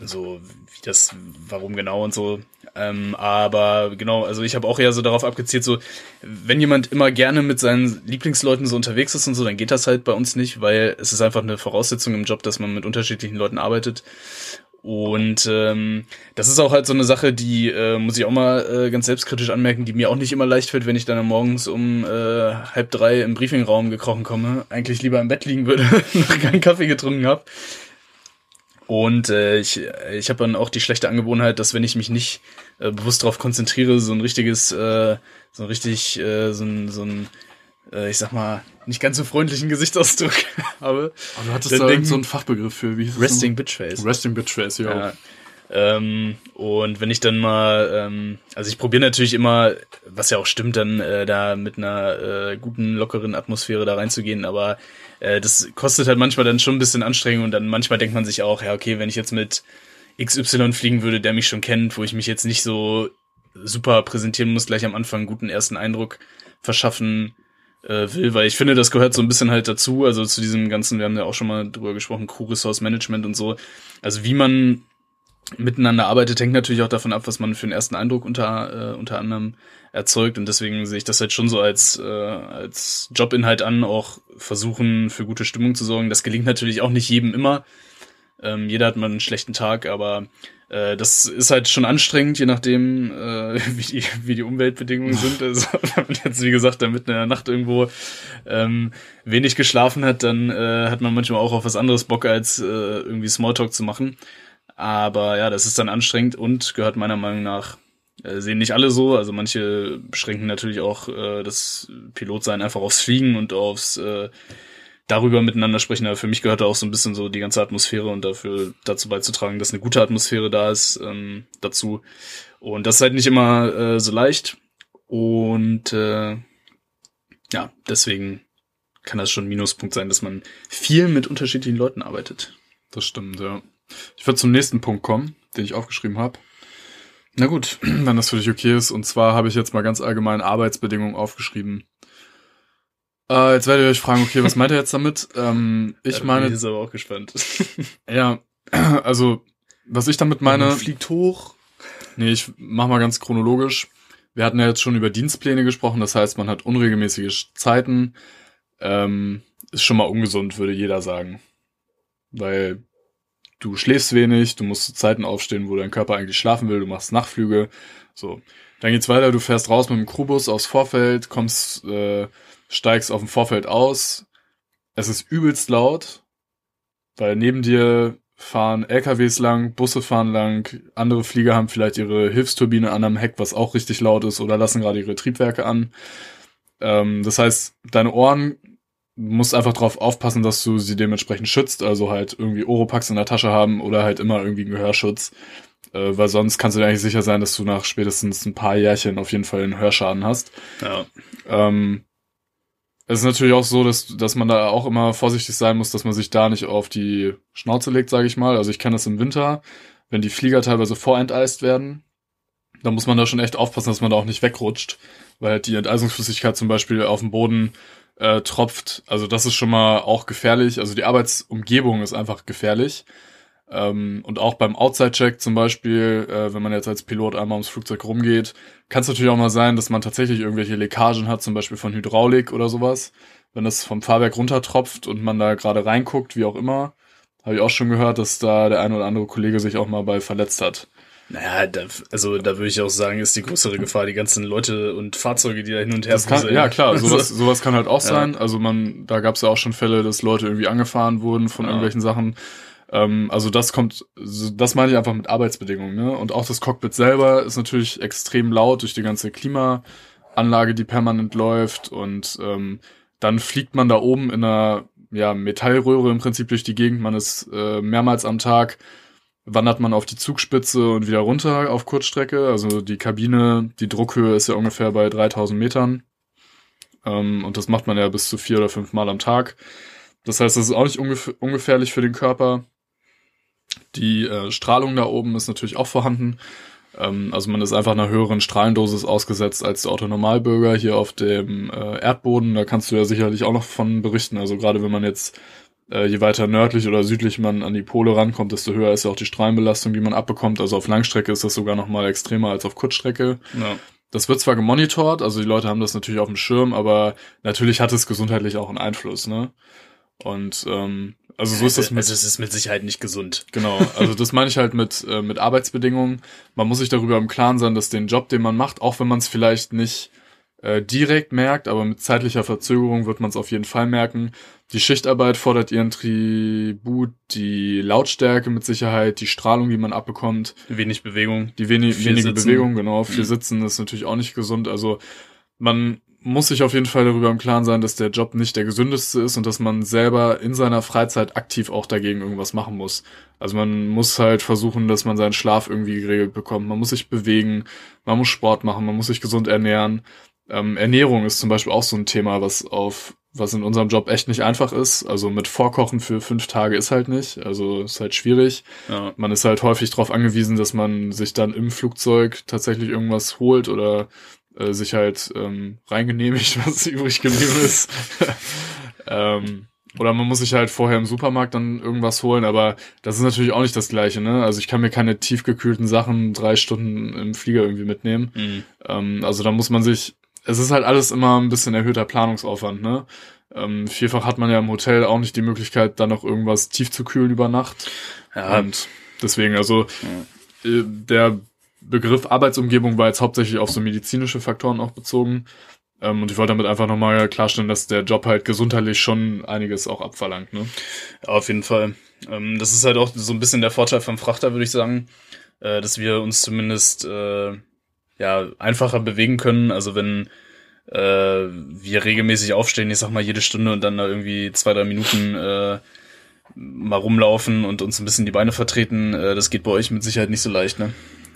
so, wie das, warum genau und so. Ähm, aber genau, also ich habe auch eher so darauf abgezielt, so, wenn jemand immer gerne mit seinen Lieblingsleuten so unterwegs ist und so, dann geht das halt bei uns nicht, weil es ist einfach eine Voraussetzung im Job, dass man mit unterschiedlichen Leuten arbeitet. Und ähm, das ist auch halt so eine Sache, die äh, muss ich auch mal äh, ganz selbstkritisch anmerken, die mir auch nicht immer leicht fällt, wenn ich dann morgens um äh, halb drei im Briefingraum gekrochen komme, eigentlich lieber im Bett liegen würde, noch keinen Kaffee getrunken habe. Und äh, ich, ich habe dann auch die schlechte Angewohnheit, dass wenn ich mich nicht äh, bewusst darauf konzentriere, so ein richtiges, äh, so ein richtig, äh, so ein, so ein äh, ich sag mal, nicht ganz so freundlichen Gesichtsausdruck habe. Aber du hattest Dann da denken- so einen Fachbegriff für, wie hieß es Resting? Bitchface. Resting Bitchface, ja. Ja. Ähm, und wenn ich dann mal, ähm, also ich probiere natürlich immer, was ja auch stimmt, dann äh, da mit einer äh, guten, lockeren Atmosphäre da reinzugehen, aber äh, das kostet halt manchmal dann schon ein bisschen Anstrengung und dann manchmal denkt man sich auch, ja, okay, wenn ich jetzt mit XY fliegen würde, der mich schon kennt, wo ich mich jetzt nicht so super präsentieren muss, gleich am Anfang einen guten ersten Eindruck verschaffen, äh, will, weil ich finde, das gehört so ein bisschen halt dazu, also zu diesem ganzen, wir haben ja auch schon mal drüber gesprochen, Crew-Resource Management und so. Also wie man miteinander arbeitet, hängt natürlich auch davon ab, was man für einen ersten Eindruck unter, äh, unter anderem erzeugt. Und deswegen sehe ich das halt schon so als, äh, als Jobinhalt an, auch versuchen, für gute Stimmung zu sorgen. Das gelingt natürlich auch nicht jedem immer. Ähm, jeder hat mal einen schlechten Tag, aber das ist halt schon anstrengend, je nachdem, äh, wie, die, wie die Umweltbedingungen sind. Also, wenn man jetzt, wie gesagt, da mitten in der Nacht irgendwo ähm, wenig geschlafen hat, dann äh, hat man manchmal auch auf was anderes Bock, als äh, irgendwie Smalltalk zu machen. Aber ja, das ist dann anstrengend und gehört meiner Meinung nach, äh, sehen nicht alle so. Also manche beschränken natürlich auch äh, das Pilotsein einfach aufs Fliegen und aufs äh, darüber miteinander sprechen. Aber für mich gehört da auch so ein bisschen so die ganze Atmosphäre und dafür dazu beizutragen, dass eine gute Atmosphäre da ist ähm, dazu. Und das ist halt nicht immer äh, so leicht. Und äh, ja, deswegen kann das schon ein Minuspunkt sein, dass man viel mit unterschiedlichen Leuten arbeitet. Das stimmt, ja. Ich würde zum nächsten Punkt kommen, den ich aufgeschrieben habe. Na gut. Wenn das für dich okay ist. Und zwar habe ich jetzt mal ganz allgemein Arbeitsbedingungen aufgeschrieben. Äh, jetzt werdet ihr euch fragen, okay, was meint er jetzt damit? Ähm, ich Ja, meine, bin Ich aber auch gespannt. ja, also, was ich damit meine, fliegt hoch. nee, ich mach mal ganz chronologisch. Wir hatten ja jetzt schon über Dienstpläne gesprochen, das heißt, man hat unregelmäßige Zeiten. Ähm, ist schon mal ungesund, würde jeder sagen. Weil du schläfst wenig, du musst zu Zeiten aufstehen, wo dein Körper eigentlich schlafen will, du machst Nachtflüge. So. Dann geht's weiter, du fährst raus mit dem Crewbus aufs Vorfeld, kommst, äh, steigst auf dem Vorfeld aus. Es ist übelst laut, weil neben dir fahren LKWs lang, Busse fahren lang, andere Flieger haben vielleicht ihre Hilfsturbine an am Heck, was auch richtig laut ist, oder lassen gerade ihre Triebwerke an. Ähm, das heißt, deine Ohren musst einfach drauf aufpassen, dass du sie dementsprechend schützt, also halt irgendwie Oropax in der Tasche haben oder halt immer irgendwie einen Gehörschutz, äh, weil sonst kannst du dir eigentlich sicher sein, dass du nach spätestens ein paar Jährchen auf jeden Fall einen Hörschaden hast. Ja. Ähm, es ist natürlich auch so, dass, dass man da auch immer vorsichtig sein muss, dass man sich da nicht auf die Schnauze legt, sage ich mal. Also ich kenne das im Winter, wenn die Flieger teilweise vorenteist werden, da muss man da schon echt aufpassen, dass man da auch nicht wegrutscht, weil die Enteisungsflüssigkeit zum Beispiel auf dem Boden äh, tropft. Also das ist schon mal auch gefährlich. Also die Arbeitsumgebung ist einfach gefährlich. Ähm, und auch beim Outside-Check zum Beispiel, äh, wenn man jetzt als Pilot einmal ums Flugzeug rumgeht, kann es natürlich auch mal sein, dass man tatsächlich irgendwelche Leckagen hat, zum Beispiel von Hydraulik oder sowas. Wenn das vom Fahrwerk runtertropft und man da gerade reinguckt, wie auch immer, habe ich auch schon gehört, dass da der ein oder andere Kollege sich auch mal bei verletzt hat. Naja, da, also da würde ich auch sagen, ist die größere Gefahr die ganzen Leute und Fahrzeuge, die da hin und her kann, puzzeln. ja klar, sowas, sowas kann halt auch Ja. sein. Also man, da gab es ja auch schon Fälle, dass Leute irgendwie angefahren wurden von Ja. irgendwelchen Sachen. Ähm, also das kommt, das meine ich einfach mit Arbeitsbedingungen. Ne? Und auch das Cockpit selber ist natürlich extrem laut durch die ganze Klimaanlage, die permanent läuft. Und ähm, dann fliegt man da oben in einer ja, Metallröhre im Prinzip durch die Gegend. Man ist äh, mehrmals am Tag wandert man auf die Zugspitze und wieder runter auf Kurzstrecke. Also die Kabine, die Druckhöhe ist ja ungefähr bei 3000 Metern. Ähm, und das macht man ja bis zu vier oder fünf Mal am Tag. Das heißt, das ist auch nicht ungef ungefährlich für den Körper. Die äh, Strahlung da oben ist natürlich auch vorhanden. Ähm, also man ist einfach einer höheren Strahlendosis ausgesetzt als der Autonormalbürger hier auf dem äh, Erdboden. Da kannst du ja sicherlich auch noch von berichten. Also gerade wenn man jetzt äh, je weiter nördlich oder südlich man an die Pole rankommt, desto höher ist ja auch die Strahlenbelastung, die man abbekommt. Also auf Langstrecke ist das sogar noch mal extremer als auf Kurzstrecke. ja. Das wird zwar gemonitort, also die Leute haben das natürlich auf dem Schirm, aber natürlich hat es gesundheitlich auch einen Einfluss, ne? Und ähm, also so ist das mit Also es ist mit Sicherheit nicht gesund. Genau, also das meine ich halt mit, äh, mit Arbeitsbedingungen. Man muss sich darüber im Klaren sein, dass den Job, den man macht, auch wenn man es vielleicht nicht äh, direkt merkt, aber mit zeitlicher Verzögerung wird man es auf jeden Fall merken. Die Schichtarbeit fordert ihren Tribut, die Lautstärke mit Sicherheit, die Strahlung, die man abbekommt, Wenig Bewegung. die wenig, wenige Sitzen. Bewegung, genau. Viel Mhm. Sitzen ist natürlich auch nicht gesund. Also man muss sich auf jeden Fall darüber im Klaren sein, dass der Job nicht der gesündeste ist und dass man selber in seiner Freizeit aktiv auch dagegen irgendwas machen muss. Also man muss halt versuchen, dass man seinen Schlaf irgendwie geregelt bekommt. Man muss sich bewegen, man muss Sport machen, man muss sich gesund ernähren. Ähm, Ernährung ist zum Beispiel auch so ein Thema, was auf was in unserem Job echt nicht einfach ist. Also mit Vorkochen für fünf Tage ist halt nicht. Also ist halt schwierig Ja. man ist halt häufig darauf angewiesen, dass man sich dann im Flugzeug tatsächlich irgendwas holt oder äh, sich halt ähm, reingenehmigt, was übrig geblieben ist. ähm, oder man muss sich halt vorher im Supermarkt dann irgendwas holen, aber das ist natürlich auch nicht das Gleiche, ne? Also ich kann mir keine tiefgekühlten Sachen drei Stunden im Flieger irgendwie mitnehmen. Mhm. Ähm, also da muss man sich, es ist halt alles immer ein bisschen erhöhter Planungsaufwand, ne? Ähm, vielfach hat man ja im Hotel auch nicht die Möglichkeit, dann noch irgendwas tief zu kühlen über Nacht. Ja, Und deswegen, also äh, der Begriff Arbeitsumgebung war jetzt hauptsächlich auf so medizinische Faktoren auch bezogen. Ähm, und ich wollte damit einfach nochmal klarstellen, dass der Job halt gesundheitlich schon einiges auch abverlangt. Ne? Auf jeden Fall. Ähm, das ist halt auch so ein bisschen der Vorteil vom Frachter, würde ich sagen, äh, dass wir uns zumindest äh, ja einfacher bewegen können. Also wenn äh, wir regelmäßig aufstehen, ich sag mal jede Stunde und dann da irgendwie zwei, drei Minuten äh, mal rumlaufen und uns ein bisschen die Beine vertreten, äh, das geht bei euch mit Sicherheit nicht so leicht, ne?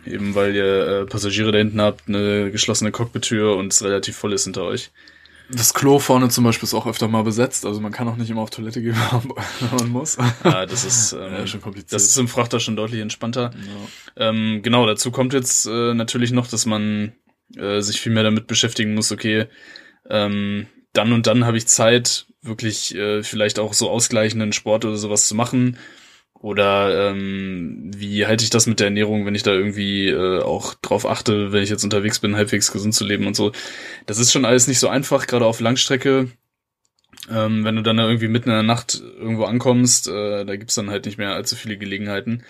Eben weil ihr äh, Passagiere da hinten habt, eine geschlossene Cockpit-Tür und es relativ voll ist hinter euch. Das Klo vorne zum Beispiel ist auch öfter mal besetzt, also man kann auch nicht immer auf Toilette gehen, wenn man muss. Ja, das ist, ähm, Ja, schon kompliziert. das ist im Frachter schon deutlich entspannter. Ähm, genau, dazu kommt jetzt äh, natürlich noch, dass man äh, sich viel mehr damit beschäftigen muss, okay, ähm, dann und dann habe ich Zeit, wirklich äh, vielleicht auch so ausgleichenden Sport oder sowas zu machen. Oder ähm, wie halte ich das mit der Ernährung, wenn ich da irgendwie äh, auch drauf achte, wenn ich jetzt unterwegs bin, halbwegs gesund zu leben und so. Das ist schon alles nicht so einfach, gerade auf Langstrecke. Ähm, wenn du dann da irgendwie mitten in der Nacht irgendwo ankommst, äh, da gibt's dann halt nicht mehr allzu viele Gelegenheiten.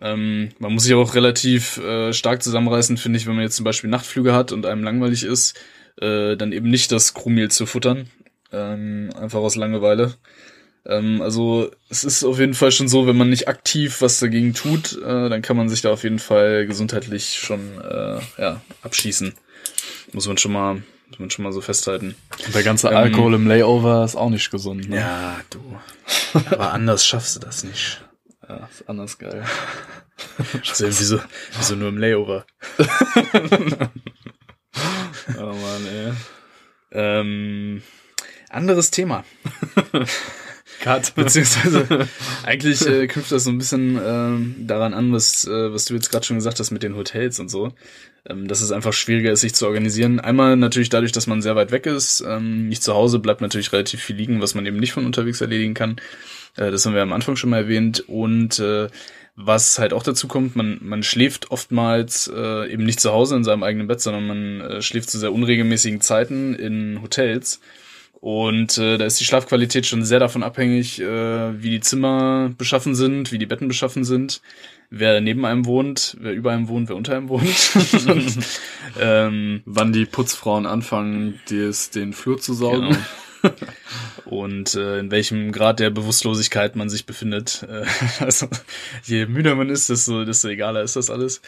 Ähm, man muss sich auch relativ äh, stark zusammenreißen, finde ich, wenn man jetzt zum Beispiel Nachtflüge hat und einem langweilig ist, äh, dann eben nicht das Crewmeal zu futtern. Ähm, einfach aus Langeweile. Ähm, also es ist auf jeden Fall schon so, wenn man nicht aktiv was dagegen tut, äh, dann kann man sich da auf jeden Fall gesundheitlich schon äh, ja, abschießen. Muss man schon mal, muss man schon mal so festhalten. Und der ganze Ähm, Alkohol im Layover ist auch nicht gesund. Ne? Ja, du. Aber anders schaffst du das nicht. ja, ist anders geil. Also wieso, wieso nur im Layover? Oh Mann, ey. Ähm, anderes Thema. Cut. Beziehungsweise eigentlich äh, knüpft das so ein bisschen ähm, daran an, was, äh, was du jetzt gerade schon gesagt hast mit den Hotels und so. Ähm, dass es einfach schwieriger ist, sich zu organisieren. Einmal natürlich dadurch, dass man sehr weit weg ist. Ähm, nicht zu Hause bleibt natürlich relativ viel liegen, was man eben nicht von unterwegs erledigen kann. Äh, das haben wir am Anfang schon mal erwähnt. Und äh, was halt auch dazu kommt, man, man schläft oftmals äh, eben nicht zu Hause in seinem eigenen Bett, sondern man äh, schläft zu sehr unregelmäßigen Zeiten in Hotels. Und äh, da ist die Schlafqualität schon sehr davon abhängig, äh, wie die Zimmer beschaffen sind, wie die Betten beschaffen sind, wer neben einem wohnt, wer über einem wohnt, wer unter einem wohnt. ähm, Wann die Putzfrauen anfangen, des, den Flur zu saugen. Genau. Und äh, in welchem Grad der Bewusstlosigkeit man sich befindet. Äh, also je müder man ist, desto, desto egaler ist das alles.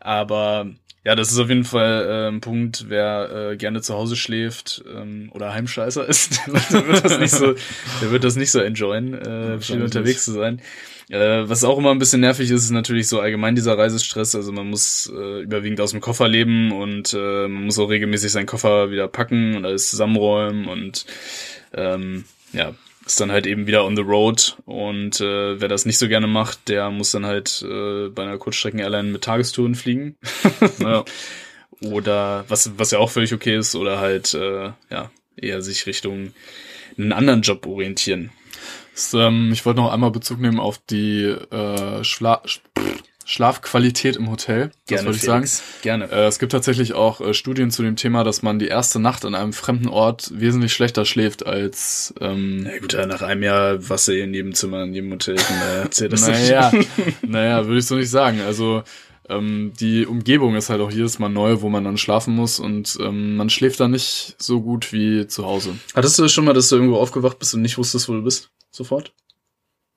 Aber ja, das ist auf jeden Fall äh, ein Punkt, wer äh, gerne zu Hause schläft ähm, oder Heimscheißer ist, der wird das nicht so, der wird das nicht so enjoyen, äh, viel unterwegs zu sein. Äh, was auch immer ein bisschen nervig ist, ist natürlich so allgemein dieser Reisestress. Also man muss äh, überwiegend aus dem Koffer leben und äh, man muss auch regelmäßig seinen Koffer wieder packen und alles zusammenräumen und ähm, ja, ist dann halt eben wieder on the road und äh, wer das nicht so gerne macht, der muss dann halt äh, bei einer Kurzstrecken-Airline mit Tagestouren fliegen. Ja. Oder was, was ja auch völlig okay ist, oder halt äh, ja, eher sich Richtung einen anderen Job orientieren. Das, ähm, ich wollte noch einmal Bezug nehmen auf die äh, Schla Sch Schlafqualität im Hotel. Das wollte ich sagen. Felix. Gerne. Äh, es gibt tatsächlich auch äh, Studien zu dem Thema, dass man die erste Nacht an einem fremden Ort wesentlich schlechter schläft als ähm, Na gut, nach einem Jahr Wasser in jedem Zimmer, in jedem Hotel, äh, das naja, naja, würde ich so nicht sagen. Also ähm, die Umgebung ist halt auch jedes Mal neu, wo man dann schlafen muss und ähm, man schläft da nicht so gut wie zu Hause. Hattest du schon mal, dass du irgendwo aufgewacht bist und nicht wusstest, wo du bist? Sofort?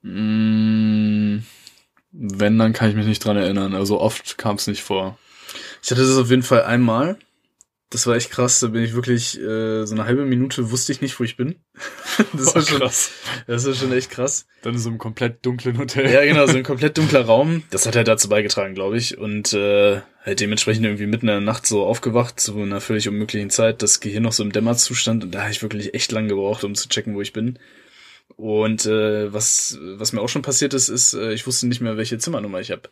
Mm, wenn, dann kann ich mich nicht dran erinnern. Also oft kam es nicht vor. Ich hatte das auf jeden Fall einmal. Das war echt krass. Da bin ich wirklich äh, so eine halbe Minute wusste ich nicht, wo ich bin. das war schon krass. Das ist schon echt krass. Dann in so einem komplett dunklen Hotel. Ja, genau, so ein komplett dunkler Raum. Das hat halt dazu beigetragen, glaube ich. Und äh, halt dementsprechend irgendwie mitten in der Nacht so aufgewacht, zu einer völlig unmöglichen Zeit, das Gehirn noch so im Dämmerzustand. Und da habe ich wirklich echt lang gebraucht, um zu checken, wo ich bin. Und äh, was, was mir auch schon passiert ist, ist, äh, ich wusste nicht mehr, welche Zimmernummer ich habe.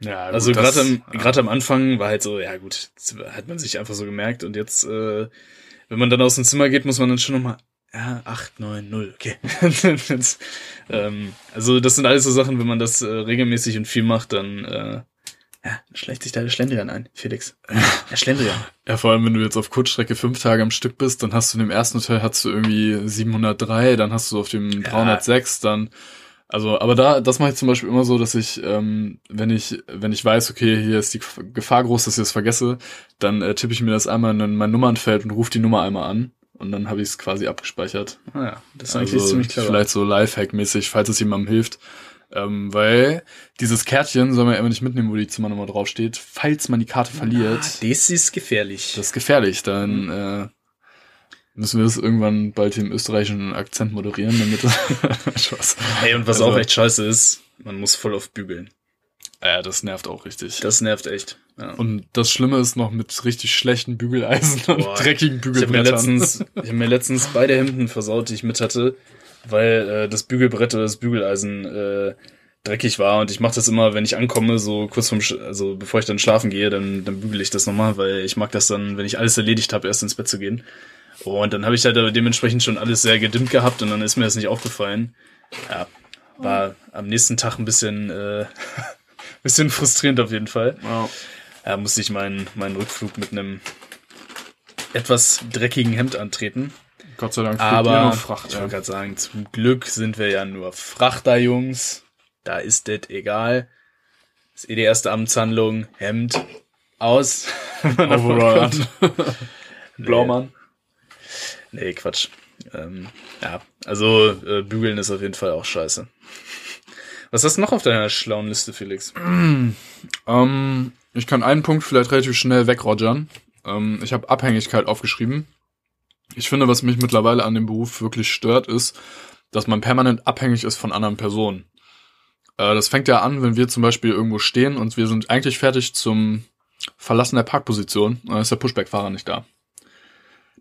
Ja, also gut, das- gerade am, ja. gerade am Anfang war halt so, ja gut, hat man sich einfach so gemerkt und jetzt, äh, wenn man dann aus dem Zimmer geht, muss man dann schon nochmal, ja, 8, 9, 0, okay. das, ähm, also das sind alles so Sachen, wenn man das äh, regelmäßig und viel macht, dann, äh, ja, schleicht sich da der Schlendrian ein, Felix. Der Schlendrian. Ja, vor allem, wenn du jetzt auf Kurzstrecke fünf Tage am Stück bist, dann hast du in dem ersten Hotel hast du irgendwie 703, dann hast du auf dem 306, dann, also, aber da, das mache ich zum Beispiel immer so, dass ich, ähm, wenn ich, wenn ich weiß, okay, hier ist die Gefahr groß, dass ich es vergesse, dann äh, tippe ich mir das einmal in mein Nummernfeld und rufe die Nummer einmal an und dann habe ich es quasi abgespeichert. Naja, das ist eigentlich Also ziemlich clever. vielleicht so Lifehack-mäßig, falls es jemandem hilft. Ähm, weil dieses Kärtchen soll man ja immer nicht mitnehmen, wo die Zimmernummer draufsteht. Falls man die Karte verliert, Ah, das ist gefährlich. das ist gefährlich. Dann äh, müssen wir das irgendwann bald im österreichischen Akzent moderieren, damit das Spaß. Ey, und was Also- auch echt scheiße ist, man muss voll oft bügeln. Ja, das nervt auch richtig. Das nervt echt. Ja. und das Schlimme ist noch mit richtig schlechten Bügeleisen Boah. und dreckigen Ich habe mir Bügelbrettern. letztens, ich hab mir letztens beide Hemden versaut, die ich mit hatte, weil äh, das Bügelbrett oder das Bügeleisen äh, dreckig war und ich mache das immer, wenn ich ankomme, so kurz vorm, Sch also bevor ich dann schlafen gehe, dann, dann bügele ich das nochmal, weil ich mag das dann, wenn ich alles erledigt habe, erst ins Bett zu gehen. Und dann habe ich halt dementsprechend schon alles sehr gedimmt gehabt und dann ist mir das nicht aufgefallen. Ja, war am nächsten Tag ein bisschen, äh, bisschen frustrierend auf jeden Fall. ja. Ja, musste ich meinen, meinen Rückflug mit einem etwas dreckigen Hemd antreten. Gott sei Dank Aber nur Fracht. ich wollte gerade sagen, zum Glück sind wir ja nur Frachterjungs. Da ist das egal. Das ist eh die erste Amtshandlung. Hemd aus. Overall an. Blaumann. Nee, Quatsch. Ähm, ja, also äh, bügeln ist auf jeden Fall auch scheiße. Was hast du noch auf deiner schlauen Liste, Felix? Ähm, ich kann einen Punkt vielleicht relativ schnell wegrogern. Ähm, ich habe Abhängigkeit aufgeschrieben. Ich finde, was mich mittlerweile an dem Beruf wirklich stört, ist, dass man permanent abhängig ist von anderen Personen. Äh, das fängt ja an, wenn wir zum Beispiel irgendwo stehen und wir sind eigentlich fertig zum Verlassen der Parkposition, dann ist der Pushback-Fahrer nicht da.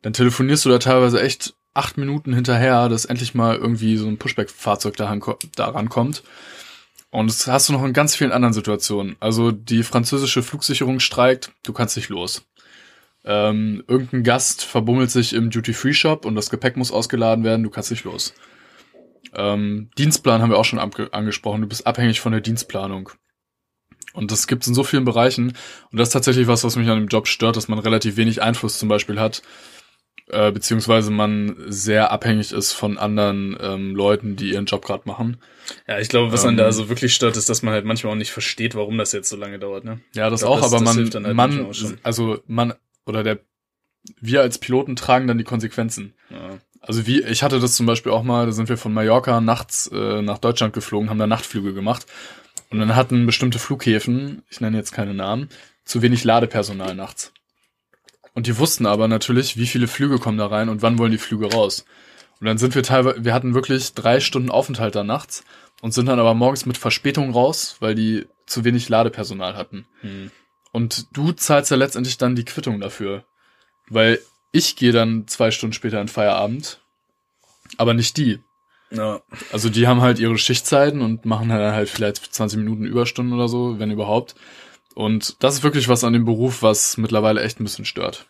Dann telefonierst du da teilweise echt acht Minuten hinterher, dass endlich mal irgendwie so ein Pushback-Fahrzeug daran kommt. Und das hast du noch in ganz vielen anderen Situationen. Also die französische Flugsicherung streikt, du kannst nicht los. Ähm, irgendein Gast verbummelt sich im Duty-Free-Shop und das Gepäck muss ausgeladen werden, du kannst nicht los. Ähm, Dienstplan haben wir auch schon ange angesprochen, du bist abhängig von der Dienstplanung. Und das gibt es in so vielen Bereichen. Und das ist tatsächlich was, was mich an dem Job stört, dass man relativ wenig Einfluss zum Beispiel hat, äh, beziehungsweise man sehr abhängig ist von anderen ähm, Leuten, die ihren Job gerade machen. Ja, ich glaube, was Ähm, einen da so wirklich stört, ist, dass man halt manchmal auch nicht versteht, warum das jetzt so lange dauert, ne? Ja, das glaub, auch, das- aber das man, halt man, also man, oder der, wir als Piloten tragen dann die Konsequenzen. Ja. Also wie, ich hatte das zum Beispiel auch mal, da sind wir von Mallorca nachts äh, nach Deutschland geflogen, haben da Nachtflüge gemacht. Und dann hatten bestimmte Flughäfen, ich nenne jetzt keine Namen, zu wenig Ladepersonal nachts. Und die wussten aber natürlich, wie viele Flüge kommen da rein und wann wollen die Flüge raus. Und dann sind wir teilweise, wir hatten wirklich drei Stunden Aufenthalt da nachts und sind dann aber morgens mit Verspätung raus, weil die zu wenig Ladepersonal hatten. Hm. Und du zahlst ja letztendlich dann die Quittung dafür. Weil ich gehe dann zwei Stunden später in Feierabend, aber nicht die. Ja. Also die haben halt ihre Schichtzeiten und machen dann halt vielleicht 20 Minuten Überstunden oder so, wenn überhaupt. Und das ist wirklich was an dem Beruf, was mittlerweile echt ein bisschen stört.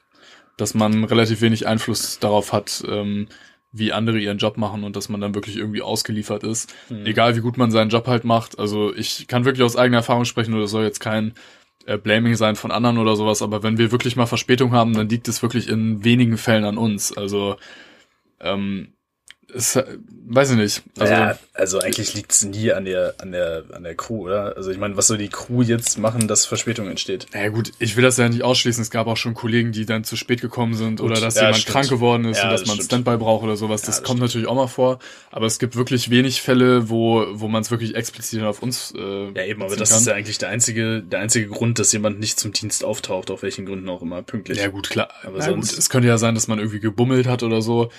Dass man relativ wenig Einfluss darauf hat, ähm, wie andere ihren Job machen und dass man dann wirklich irgendwie ausgeliefert ist. Hm. Egal wie gut man seinen Job halt macht. Also ich kann wirklich aus eigener Erfahrung sprechen oder soll jetzt kein äh, Blaming sein von anderen oder sowas, aber wenn wir wirklich mal Verspätung haben, dann liegt es wirklich in wenigen Fällen an uns. Also ähm, es, äh, weiß ich nicht. Also ja, also eigentlich liegt's nie an der, an der, an der Crew, oder? Also ich meine, was soll die Crew jetzt machen, dass Verspätung entsteht? Ja gut, ich will das ja nicht ausschließen. Es gab auch schon Kollegen, die dann zu spät gekommen sind Gut, oder dass ja, jemand stimmt. krank geworden ist Ja, und dass das man stimmt. Standby braucht oder sowas. Das, das kommt natürlich auch mal vor. Aber es gibt wirklich wenig Fälle, wo, wo man es wirklich explizit auf uns äh, Ja, eben, aber das kann. ist ja eigentlich der einzige, der einzige Grund, dass jemand nicht zum Dienst auftaucht, auf welchen Gründen auch immer, pünktlich. Ja gut, klar. Aber Na sonst- gut, es könnte ja sein, dass man irgendwie gebummelt hat oder so.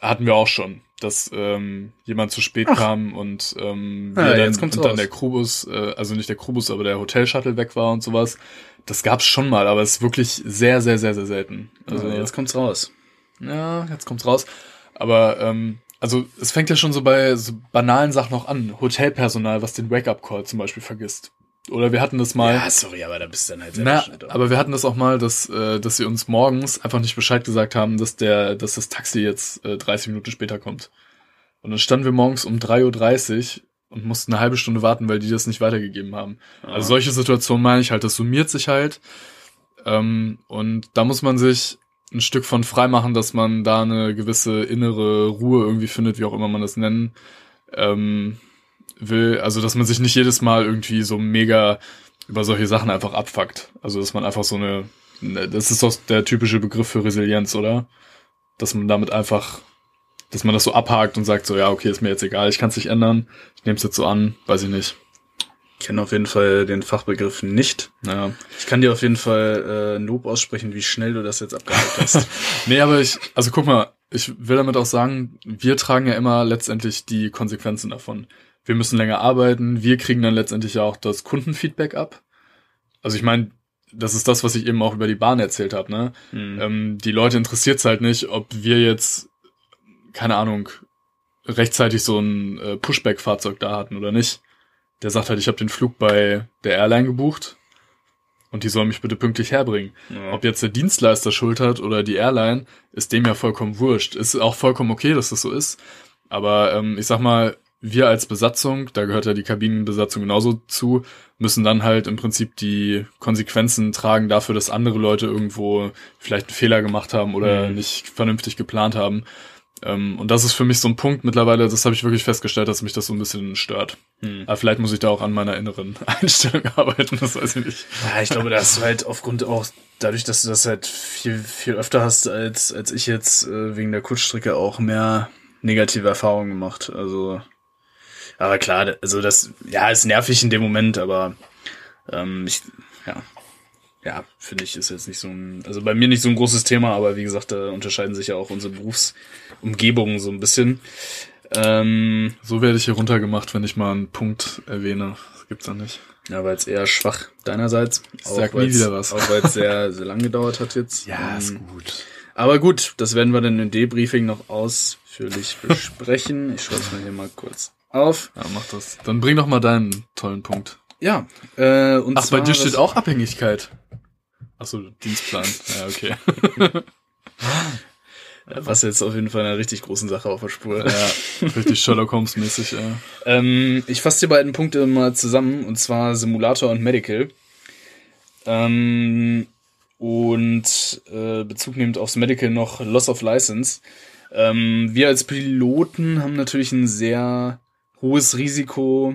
Hatten wir auch schon, dass ähm, jemand zu spät kam und ähm, wir dann, jetzt und dann der Krubus, äh, also nicht der Krubus, aber der Hotelshuttle weg war und sowas. Das gab's schon mal, aber es ist wirklich sehr, sehr, sehr, sehr selten. Also Also jetzt kommt's raus. ja, jetzt kommt's raus. Aber ähm, also es fängt ja schon so bei so banalen Sachen noch an. Hotelpersonal, was den Wake-up-Call zum Beispiel vergisst. Oder wir hatten das mal. Ja, sorry, aber da bist du dann halt Na, aber wir hatten das auch mal, dass, äh, dass sie uns morgens einfach nicht Bescheid gesagt haben, dass der, dass das Taxi jetzt äh, 30 Minuten später kommt. Und dann standen wir morgens um 3.30 Uhr und mussten eine halbe Stunde warten, weil die das nicht weitergegeben haben. Also solche Situationen meine ich halt, das summiert sich halt. Ähm, und da muss man sich ein Stück von frei machen, dass man da eine gewisse innere Ruhe irgendwie findet, wie auch immer man das nennen ähm, will. Also, dass man sich nicht jedes Mal irgendwie so mega über solche Sachen einfach abfuckt. Also, dass man einfach so eine, ne, das ist doch der typische Begriff für Resilienz, oder? Dass man damit einfach, dass man das so abhakt und sagt so, ja, okay, ist mir jetzt egal, ich kann es nicht ändern, ich nehme es jetzt so an, weiß ich nicht. Ich kenne auf jeden Fall den Fachbegriff nicht. Ja. Ich kann dir auf jeden Fall äh, Lob aussprechen, wie schnell du das jetzt abgehakt hast. Nee, aber ich, also guck mal, ich will damit auch sagen, wir tragen ja immer letztendlich die Konsequenzen davon. Wir müssen länger arbeiten, wir kriegen dann letztendlich ja auch das Kundenfeedback ab. Also ich meine, das ist das, was ich eben auch über die Bahn erzählt habe, ne? Hm. Ähm, die Leute interessiert's halt nicht, ob wir jetzt, keine Ahnung, rechtzeitig so ein äh, Pushback-Fahrzeug da hatten oder nicht. Der sagt halt, ich habe den Flug bei der Airline gebucht und die soll mich bitte pünktlich herbringen. Ja. Ob jetzt der Dienstleister schuld hat oder die Airline, ist dem ja vollkommen wurscht. Ist auch vollkommen okay, dass das so ist. Aber ähm, ich sag mal, wir als Besatzung, da gehört ja die Kabinenbesatzung genauso zu, müssen dann halt im Prinzip die Konsequenzen tragen dafür, dass andere Leute irgendwo vielleicht einen Fehler gemacht haben oder Mhm. nicht vernünftig geplant haben. Ähm, und das ist für mich so ein Punkt mittlerweile, das habe ich wirklich festgestellt, dass mich das so ein bisschen stört. Hm. Aber vielleicht muss ich da auch an meiner inneren Einstellung arbeiten, das weiß ich nicht. Ja, ich glaube, da hast du halt aufgrund auch dadurch, dass du das halt viel, viel öfter hast als, als ich jetzt äh, wegen der Kurzstrecke auch mehr negative Erfahrungen gemacht. Also, aber klar, also das, ja, ist nervig in dem Moment, aber ähm, ich, ja, ja, finde ich, ist jetzt nicht so ein, also bei mir nicht so ein großes Thema, aber wie gesagt, da unterscheiden sich ja auch unsere Berufsumgebungen so ein bisschen. Ähm, So werde ich hier runtergemacht, wenn ich mal einen Punkt erwähne. Das gibt's ja nicht. ja, weil es eher schwach deinerseits. sag nie wieder was. Auch weil es sehr, sehr lang gedauert hat jetzt. Ähm, gut. Aber gut, das werden wir dann im Debriefing noch ausführlich besprechen. Ich schreibe es mir hier mal kurz auf. Ja, mach das. Dann bring doch mal deinen tollen Punkt. Ja, äh, und Ach, zwar bei dir steht auch Abhängigkeit. Ach so, Dienstplan. Ja, okay. was jetzt auf jeden Fall einer richtig großen Sache auf der Spur. ja, richtig Sherlock Holmes mäßig, ja. Ähm, ich fasse die beiden Punkte mal zusammen, und zwar Simulator und Medical. Ähm, und äh, Bezug nehmend aufs Medical noch Loss of License. Ähm, wir als Piloten haben natürlich ein sehr hohes Risiko,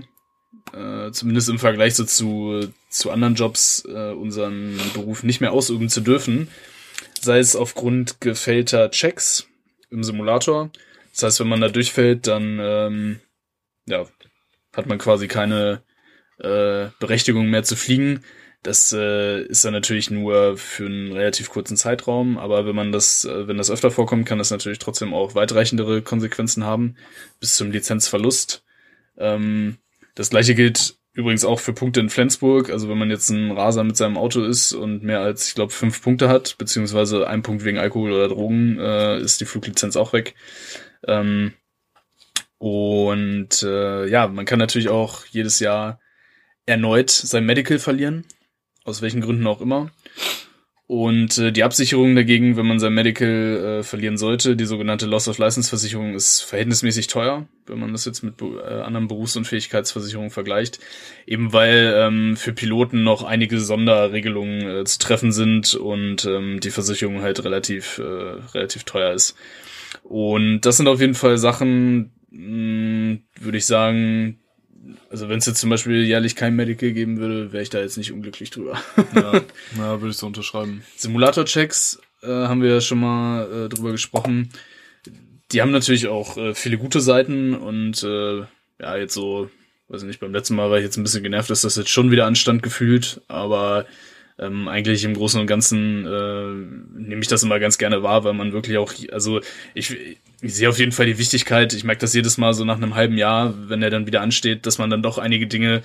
äh, zumindest im Vergleich so zu, zu anderen Jobs, äh, unseren Beruf nicht mehr ausüben zu dürfen. Sei es aufgrund gefällter Checks im Simulator. Das heißt, wenn man da durchfällt, dann ähm, ja, hat man quasi keine äh, Berechtigung mehr zu fliegen. Das äh, ist dann natürlich nur für einen relativ kurzen Zeitraum, aber wenn man das, äh, wenn das öfter vorkommt, kann das natürlich trotzdem auch weitreichendere Konsequenzen haben, bis zum Lizenzverlust. Ähm, das gleiche gilt übrigens auch für Punkte in Flensburg. Also wenn man jetzt ein Raser mit seinem Auto ist und mehr als, ich glaube, fünf Punkte hat, beziehungsweise ein Punkt wegen Alkohol oder Drogen, äh, ist die Fluglizenz auch weg. Ähm, und äh, ja, man kann natürlich auch jedes Jahr erneut sein Medical verlieren, aus welchen Gründen auch immer. Und äh, die Absicherung dagegen, wenn man sein Medical äh, verlieren sollte, die sogenannte Loss of License Versicherung, ist verhältnismäßig teuer, wenn man das jetzt mit äh, anderen Berufsunfähigkeitsversicherungen vergleicht. Eben weil ähm, für Piloten noch einige Sonderregelungen äh, zu treffen sind und ähm, die Versicherung halt relativ, äh, relativ teuer ist. Und das sind auf jeden Fall Sachen, mh, würde ich sagen, also wenn es jetzt zum Beispiel jährlich kein Medical geben würde, wäre ich da jetzt nicht unglücklich drüber. Ja, ja würde ich so unterschreiben. Simulator-Checks äh, haben wir ja schon mal äh, drüber gesprochen. Die haben natürlich auch äh, viele gute Seiten und äh, ja, jetzt so, weiß ich nicht, beim letzten Mal war ich jetzt ein bisschen genervt, dass das jetzt schon wieder anstand gefühlt, aber ähm, eigentlich im Großen und Ganzen äh, nehme ich das immer ganz gerne wahr, weil man wirklich auch, also ich, ich sehe auf jeden Fall die Wichtigkeit, ich merke das jedes Mal so nach einem halben Jahr, wenn er dann wieder ansteht, dass man dann doch einige Dinge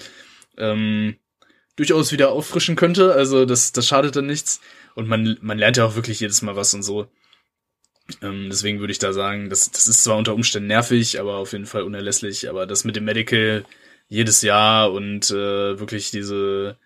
ähm, durchaus wieder auffrischen könnte. Also das, das schadet dann nichts. Und man, man lernt ja auch wirklich jedes Mal was und so. Ähm, deswegen würde ich da sagen, das, das ist zwar unter Umständen nervig, aber auf jeden Fall unerlässlich. Aber das mit dem Medical jedes Jahr und äh, wirklich diese,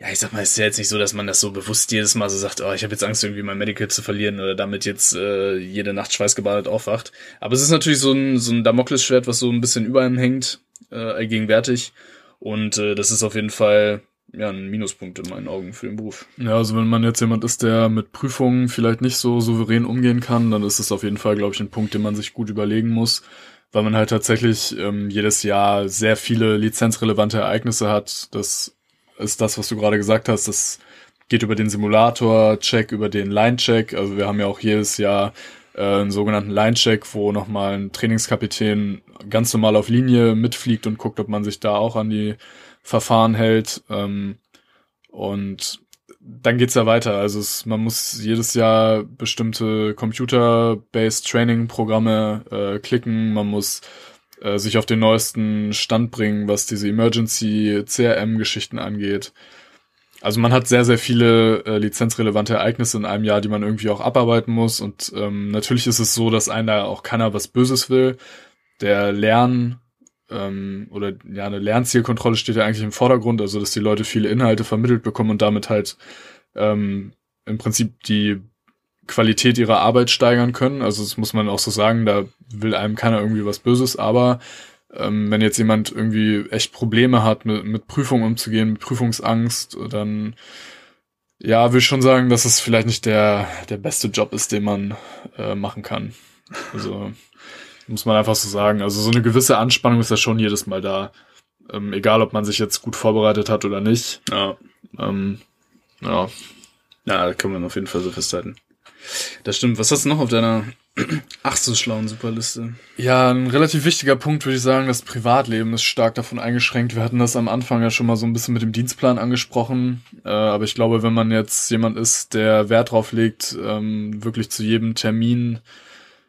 ja, ich sag mal, es ist ja jetzt nicht so, dass man das so bewusst jedes Mal so sagt, oh, ich habe jetzt Angst, irgendwie mein Medical zu verlieren oder damit jetzt äh, jede Nacht schweißgebadet aufwacht. Aber es ist natürlich so ein, so ein Damoklesschwert, was so ein bisschen über einem hängt, äh, allgegenwärtig. Und äh, das ist auf jeden Fall ja ein Minuspunkt in meinen Augen für den Beruf. Ja, also wenn man jetzt jemand ist, der mit Prüfungen vielleicht nicht so souverän umgehen kann, dann ist es auf jeden Fall, glaube ich, ein Punkt, den man sich gut überlegen muss, weil man halt tatsächlich ähm, jedes Jahr sehr viele lizenzrelevante Ereignisse hat. Das ist das, was du gerade gesagt hast. Das geht über den Simulator-Check, über den Line-Check. Also wir haben ja auch jedes Jahr äh, einen sogenannten Line-Check, wo nochmal ein Trainingskapitän ganz normal auf Linie mitfliegt und guckt, ob man sich da auch an die Verfahren hält. Ähm, und dann geht's ja weiter. Also es, man muss jedes Jahr bestimmte Computer-based Training-Programme äh, klicken. Man muss äh, sich auf den neuesten Stand bringen, was diese Emergency CRM-Geschichten angeht. Also man hat sehr, sehr viele äh, lizenzrelevante Ereignisse in einem Jahr, die man irgendwie auch abarbeiten muss. Und ähm, natürlich ist es so, dass einer auch keiner was Böses will. Der Lern ähm, oder ja, eine Lernzielkontrolle steht ja eigentlich im Vordergrund, also dass die Leute viele Inhalte vermittelt bekommen und damit halt ähm, im Prinzip die Qualität ihrer Arbeit steigern können. Also das muss man auch so sagen, da will einem keiner irgendwie was Böses, aber ähm, wenn jetzt jemand irgendwie echt Probleme hat, mit, mit Prüfungen umzugehen, mit Prüfungsangst, dann ja, will ich schon sagen, dass es vielleicht nicht der, der beste Job ist, den man äh, machen kann. Also muss man einfach so sagen. Also so eine gewisse Anspannung ist ja schon jedes Mal da. Ähm, egal, ob man sich jetzt gut vorbereitet hat oder nicht. Ja. Ähm, ja. Ja, da kann man auf jeden Fall so festhalten. Das stimmt. Was hast du noch auf deiner ach so schlauen Superliste? Ja, ein relativ wichtiger Punkt würde ich sagen, das Privatleben ist stark davon eingeschränkt. Wir hatten das am Anfang ja schon mal so ein bisschen mit dem Dienstplan angesprochen. Äh, aber ich glaube, wenn man jetzt jemand ist, der Wert drauf legt, ähm, wirklich zu jedem Termin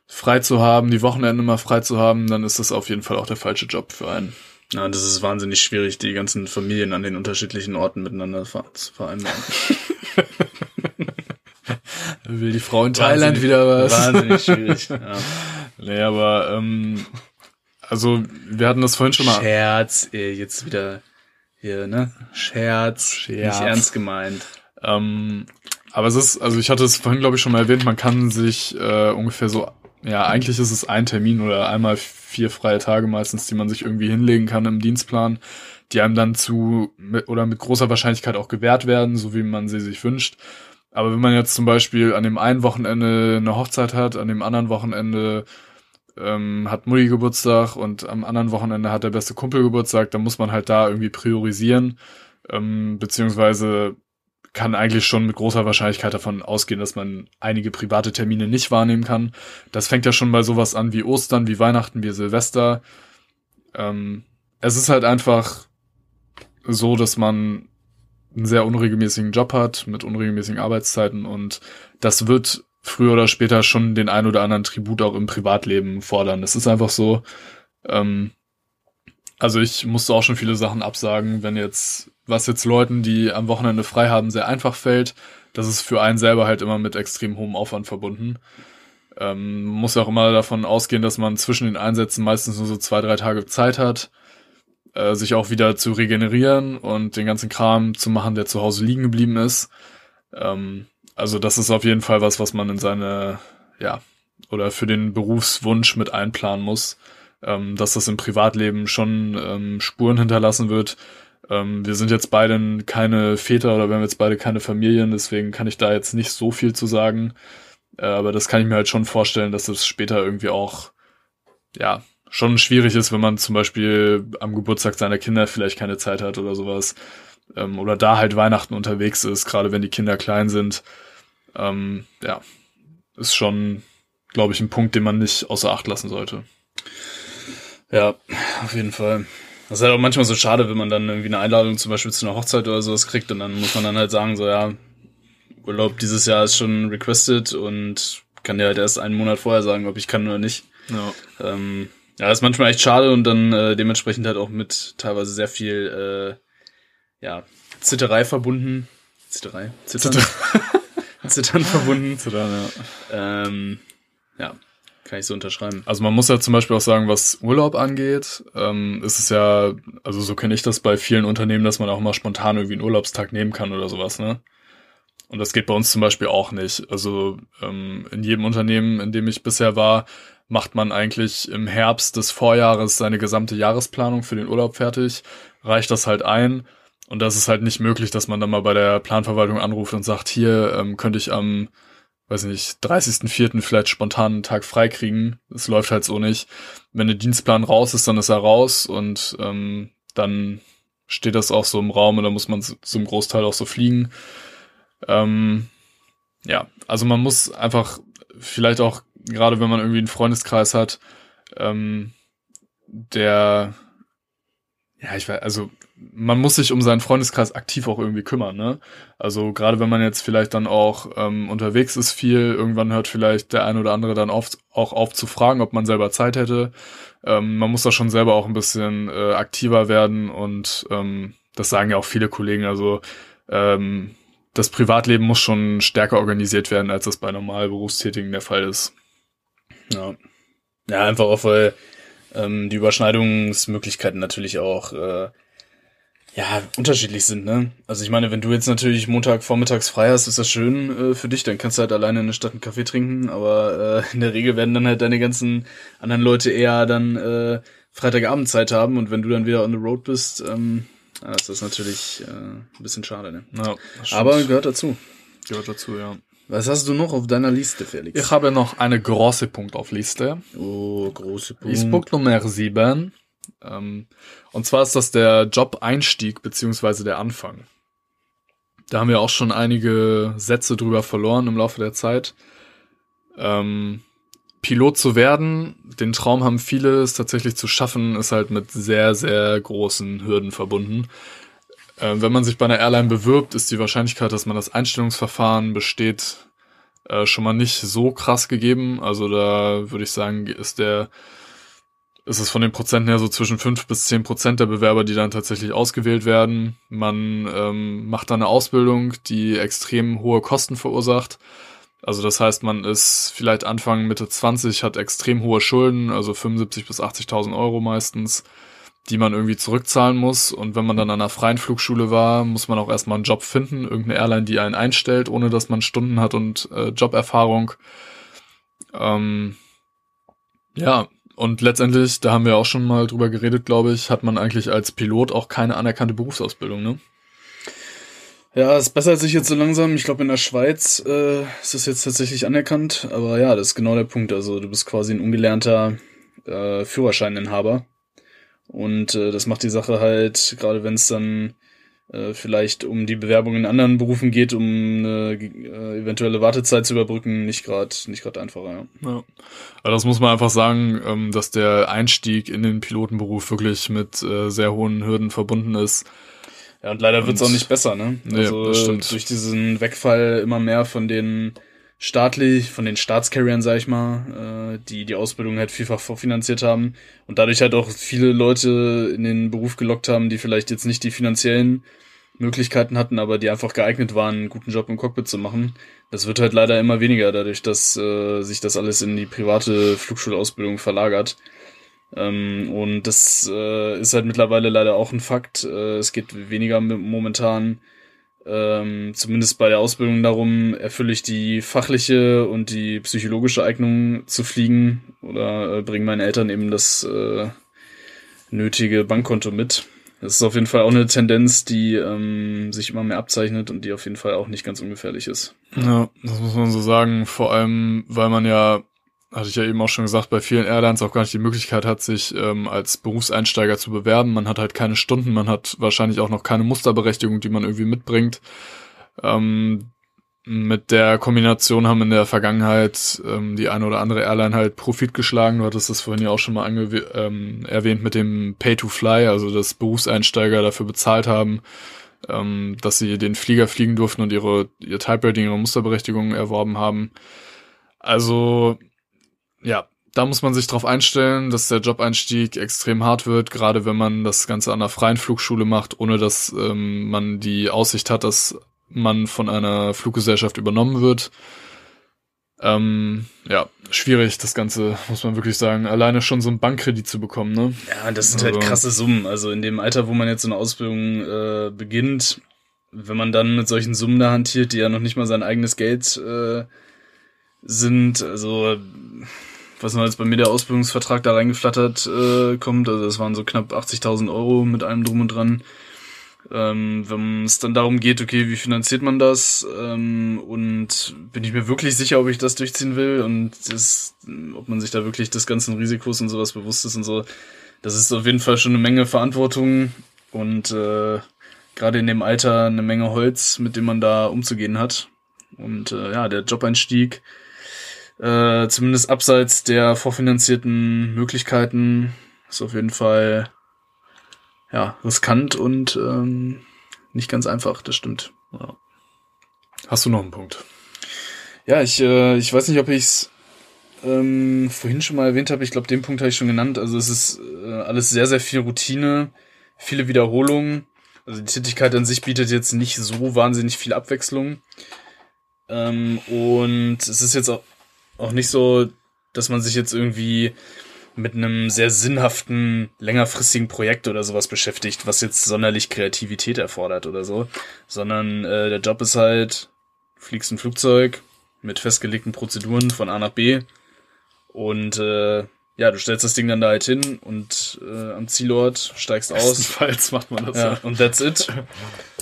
frei zu haben, die Wochenende mal frei zu haben, dann ist das auf jeden Fall auch der falsche Job für einen. Ja, das ist wahnsinnig schwierig, die ganzen Familien an den unterschiedlichen Orten miteinander zu vereinbaren. Will die Frau in Thailand wieder was? Wahnsinnig schwierig, ja. Nee, aber ähm, also wir hatten das vorhin schon mal. Scherz, eh, jetzt wieder hier, ne? Scherz, Scherz. nicht ernst gemeint. Ähm, aber es ist, also ich hatte es vorhin, glaube ich, schon mal erwähnt, man kann sich äh, ungefähr so ja, eigentlich ist es ein Termin oder einmal vier freie Tage meistens, die man sich irgendwie hinlegen kann im Dienstplan, die einem dann zu mit, oder mit großer Wahrscheinlichkeit auch gewährt werden, so wie man sie sich wünscht. Aber wenn man jetzt zum Beispiel an dem einen Wochenende eine Hochzeit hat, an dem anderen Wochenende ähm, hat Mutti Geburtstag und am anderen Wochenende hat der beste Kumpel Geburtstag, dann muss man halt da irgendwie priorisieren, ähm, beziehungsweise kann eigentlich schon mit großer Wahrscheinlichkeit davon ausgehen, dass man einige private Termine nicht wahrnehmen kann. Das fängt ja schon bei sowas an wie Ostern, wie Weihnachten, wie Silvester. Ähm, es ist halt einfach so, dass man einen sehr unregelmäßigen Job hat mit unregelmäßigen Arbeitszeiten und das wird früher oder später schon den ein oder anderen Tribut auch im Privatleben fordern. Das ist einfach so. Ähm, also ich musste auch schon viele Sachen absagen, wenn jetzt was jetzt Leuten, die am Wochenende frei haben, sehr einfach fällt. Das ist für einen selber halt immer mit extrem hohem Aufwand verbunden. Ähm, muss auch immer davon ausgehen, dass man zwischen den Einsätzen meistens nur so zwei, drei Tage Zeit hat, äh, sich auch wieder zu regenerieren und den ganzen Kram zu machen, der zu Hause liegen geblieben ist. Ähm, also das ist auf jeden Fall was, was man in seine, ja, oder für den Berufswunsch mit einplanen muss, ähm, dass das im Privatleben schon ähm, Spuren hinterlassen wird, ähm, wir sind jetzt beide keine Väter oder wir haben jetzt beide keine Familien, deswegen kann ich da jetzt nicht so viel zu sagen. Äh, aber das kann ich mir halt schon vorstellen, dass es später irgendwie auch, ja, schon schwierig ist, wenn man zum Beispiel am Geburtstag seiner Kinder vielleicht keine Zeit hat oder sowas. Ähm, oder da halt Weihnachten unterwegs ist, gerade wenn die Kinder klein sind. Ähm, ja, ist schon, glaube ich, ein Punkt, den man nicht außer Acht lassen sollte. Ja, auf jeden Fall. Das ist halt auch manchmal so schade, wenn man dann irgendwie eine Einladung zum Beispiel zu einer Hochzeit oder sowas kriegt und dann muss man dann halt sagen, so ja, Urlaub dieses Jahr ist schon requested und kann dir halt erst einen Monat vorher sagen, ob ich kann oder nicht. Ja, ähm, ja das ist manchmal echt schade und dann äh, dementsprechend halt auch mit teilweise sehr viel äh, ja, Zitterei verbunden. Zitterei? Zittern? Zittern verbunden. Zittern, ja. Ähm, ja, Kann ich so unterschreiben. Also man muss ja zum Beispiel auch sagen, was Urlaub angeht, ähm, ist es ja, also so kenne ich das bei vielen Unternehmen, dass man auch mal spontan irgendwie einen Urlaubstag nehmen kann oder sowas, ne? Und das geht bei uns zum Beispiel auch nicht. Also ähm, in jedem Unternehmen, in dem ich bisher war, macht man eigentlich im Herbst des Vorjahres seine gesamte Jahresplanung für den Urlaub fertig, reicht das halt ein. Und das ist halt nicht möglich, dass man dann mal bei der Planverwaltung anruft und sagt, hier ähm, könnte ich am, weiß nicht, 30.04. vielleicht spontan einen Tag frei kriegen. Das läuft halt so nicht. Wenn der Dienstplan raus ist, dann ist er raus und ähm, dann steht das auch so im Raum und dann muss man zum Großteil auch so fliegen. Ähm, ja, also man muss einfach vielleicht auch, gerade wenn man irgendwie einen Freundeskreis hat, ähm, der, ja, ich weiß, also man muss sich um seinen Freundeskreis aktiv auch irgendwie kümmern, ne? Also gerade wenn man jetzt vielleicht dann auch ähm, unterwegs ist viel, irgendwann hört vielleicht der ein oder andere dann oft auch auf zu fragen, ob man selber Zeit hätte. Ähm, man muss da schon selber auch ein bisschen äh, aktiver werden und ähm, das sagen ja auch viele Kollegen. Also ähm, das Privatleben muss schon stärker organisiert werden, als das bei normal Berufstätigen der Fall ist. Ja, ja einfach auch, weil ähm, die Überschneidungsmöglichkeiten natürlich auch äh, ja unterschiedlich sind. Ne? Also ich meine, wenn du jetzt natürlich Montag vormittags frei hast, ist das schön äh, für dich, dann kannst du halt alleine in der Stadt einen Kaffee trinken, aber äh, in der Regel werden dann halt deine ganzen anderen Leute eher dann äh, Freitagabend Zeit haben und wenn du dann wieder on the road bist, ähm, ja, das ist natürlich äh, ein bisschen schade, ne? Ja, Aber gehört dazu. Gehört dazu, ja. Was hast du noch auf deiner Liste, Felix? Ich habe noch eine große Punkt auf Liste. Oh, große Punkt. Ist Punkt Nummer 7. Ähm, und zwar ist das der Job-Einstieg beziehungsweise der Anfang. Da haben wir auch schon einige Sätze drüber verloren im Laufe der Zeit. Ähm, Pilot zu werden, den Traum haben viele, es tatsächlich zu schaffen, ist halt mit sehr, sehr großen Hürden verbunden. Äh, wenn man sich bei einer Airline bewirbt, ist die Wahrscheinlichkeit, dass man das Einstellungsverfahren besteht, äh, schon mal nicht so krass gegeben. Also da würde ich sagen, ist der, ist es von den Prozenten her so zwischen fünf bis zehn Prozent der Bewerber, die dann tatsächlich ausgewählt werden. Man ähm, macht dann eine Ausbildung, die extrem hohe Kosten verursacht also das heißt, man ist vielleicht Anfang, Mitte 20, hat extrem hohe Schulden, also 75 bis 80.000 Euro meistens, die man irgendwie zurückzahlen muss. Und wenn man dann an einer freien Flugschule war, muss man auch erstmal einen Job finden, irgendeine Airline, die einen einstellt, ohne dass man Stunden hat und äh, Joberfahrung. Ähm, ja, und letztendlich, da haben wir auch schon mal drüber geredet, glaube ich, hat man eigentlich als Pilot auch keine anerkannte Berufsausbildung, ne? Ja, es bessert sich jetzt so langsam. Ich glaube, in der Schweiz äh, ist es jetzt tatsächlich anerkannt. Aber ja, das ist genau der Punkt. Also du bist quasi ein ungelernter äh, Führerscheininhaber. Und äh, das macht die Sache halt, gerade wenn es dann äh, vielleicht um die Bewerbung in anderen Berufen geht, um eine äh, eventuelle Wartezeit zu überbrücken, nicht gerade nicht gerade einfacher. Ja. ja. Also das muss man einfach sagen, ähm, dass der Einstieg in den Pilotenberuf wirklich mit äh, sehr hohen Hürden verbunden ist. Ja, und leider wird's auch nicht besser, ne? Also ja, stimmt. durch diesen Wegfall immer mehr von den staatlich, von den Staatscarriern, sag ich mal, äh, die die Ausbildung halt vielfach vorfinanziert haben und dadurch halt auch viele Leute in den Beruf gelockt haben, die vielleicht jetzt nicht die finanziellen Möglichkeiten hatten, aber die einfach geeignet waren, einen guten Job im Cockpit zu machen. Das wird halt leider immer weniger, dadurch, dass äh, sich das alles in die private Flugschulausbildung verlagert. Ähm, und das äh, ist halt mittlerweile leider auch ein Fakt. Äh, es geht weniger momentan, ähm, zumindest bei der Ausbildung darum, erfülle ich die fachliche und die psychologische Eignung zu fliegen oder äh, bringen meinen Eltern eben das äh, nötige Bankkonto mit. Das ist auf jeden Fall auch eine Tendenz, die ähm, sich immer mehr abzeichnet und die auf jeden Fall auch nicht ganz ungefährlich ist. Ja, das muss man so sagen. Vor allem, weil man ja hatte ich ja eben auch schon gesagt, bei vielen Airlines auch gar nicht die Möglichkeit hat, sich ähm, als Berufseinsteiger zu bewerben. Man hat halt keine Stunden, man hat wahrscheinlich auch noch keine Musterberechtigung, die man irgendwie mitbringt. Ähm, mit der Kombination haben in der Vergangenheit ähm, die eine oder andere Airline halt Profit geschlagen. Du hattest das vorhin ja auch schon mal ähm, erwähnt mit dem Pay to Fly, also dass Berufseinsteiger dafür bezahlt haben, ähm, dass sie den Flieger fliegen durften und ihre ihr Type Rating, ihre Musterberechtigung erworben haben. Also ja, da muss man sich darauf einstellen, dass der Jobeinstieg extrem hart wird, gerade wenn man das Ganze an einer freien Flugschule macht, ohne dass ähm, man die Aussicht hat, dass man von einer Fluggesellschaft übernommen wird. Ähm, ja, schwierig, das Ganze, muss man wirklich sagen. Alleine schon so einen Bankkredit zu bekommen, ne? Ja, das sind halt Also- krasse Summen. Also in dem Alter, wo man jetzt so eine Ausbildung äh, beginnt, wenn man dann mit solchen Summen da hantiert, die ja noch nicht mal sein eigenes Geld äh, sind, also was noch jetzt bei mir der Ausbildungsvertrag da reingeflattert äh, kommt, also das waren so knapp 80.000 Euro mit allem drum und dran. Ähm, wenn es dann darum geht, okay, wie finanziert man das ähm, und bin ich mir wirklich sicher, ob ich das durchziehen will und das, ob man sich da wirklich des ganzen Risikos und sowas bewusst ist und so. Das ist auf jeden Fall schon eine Menge Verantwortung und äh, gerade in dem Alter eine Menge Holz, mit dem man da umzugehen hat. Und äh, ja, der Jobeinstieg, äh, zumindest abseits der vorfinanzierten Möglichkeiten, ist auf jeden Fall ja riskant und ähm, nicht ganz einfach, das stimmt. Ja. Hast du noch einen Punkt? Ja, ich, äh, ich weiß nicht, ob ich es ähm, vorhin schon mal erwähnt habe. Ich glaube, den Punkt habe ich schon genannt. Also es ist äh, alles sehr, sehr viel Routine, viele Wiederholungen. Also die Tätigkeit an sich bietet jetzt nicht so wahnsinnig viel Abwechslung. Ähm, und es ist jetzt auch, auch nicht so, dass man sich jetzt irgendwie mit einem sehr sinnhaften, längerfristigen Projekt oder sowas beschäftigt, was jetzt sonderlich Kreativität erfordert oder so, sondern äh, der Job ist halt, fliegst ein Flugzeug mit festgelegten Prozeduren von A nach B und äh, ja, du stellst das Ding dann da halt hin und äh, am Zielort steigst aus. Bestenfalls macht man das Ja, ja. und that's it.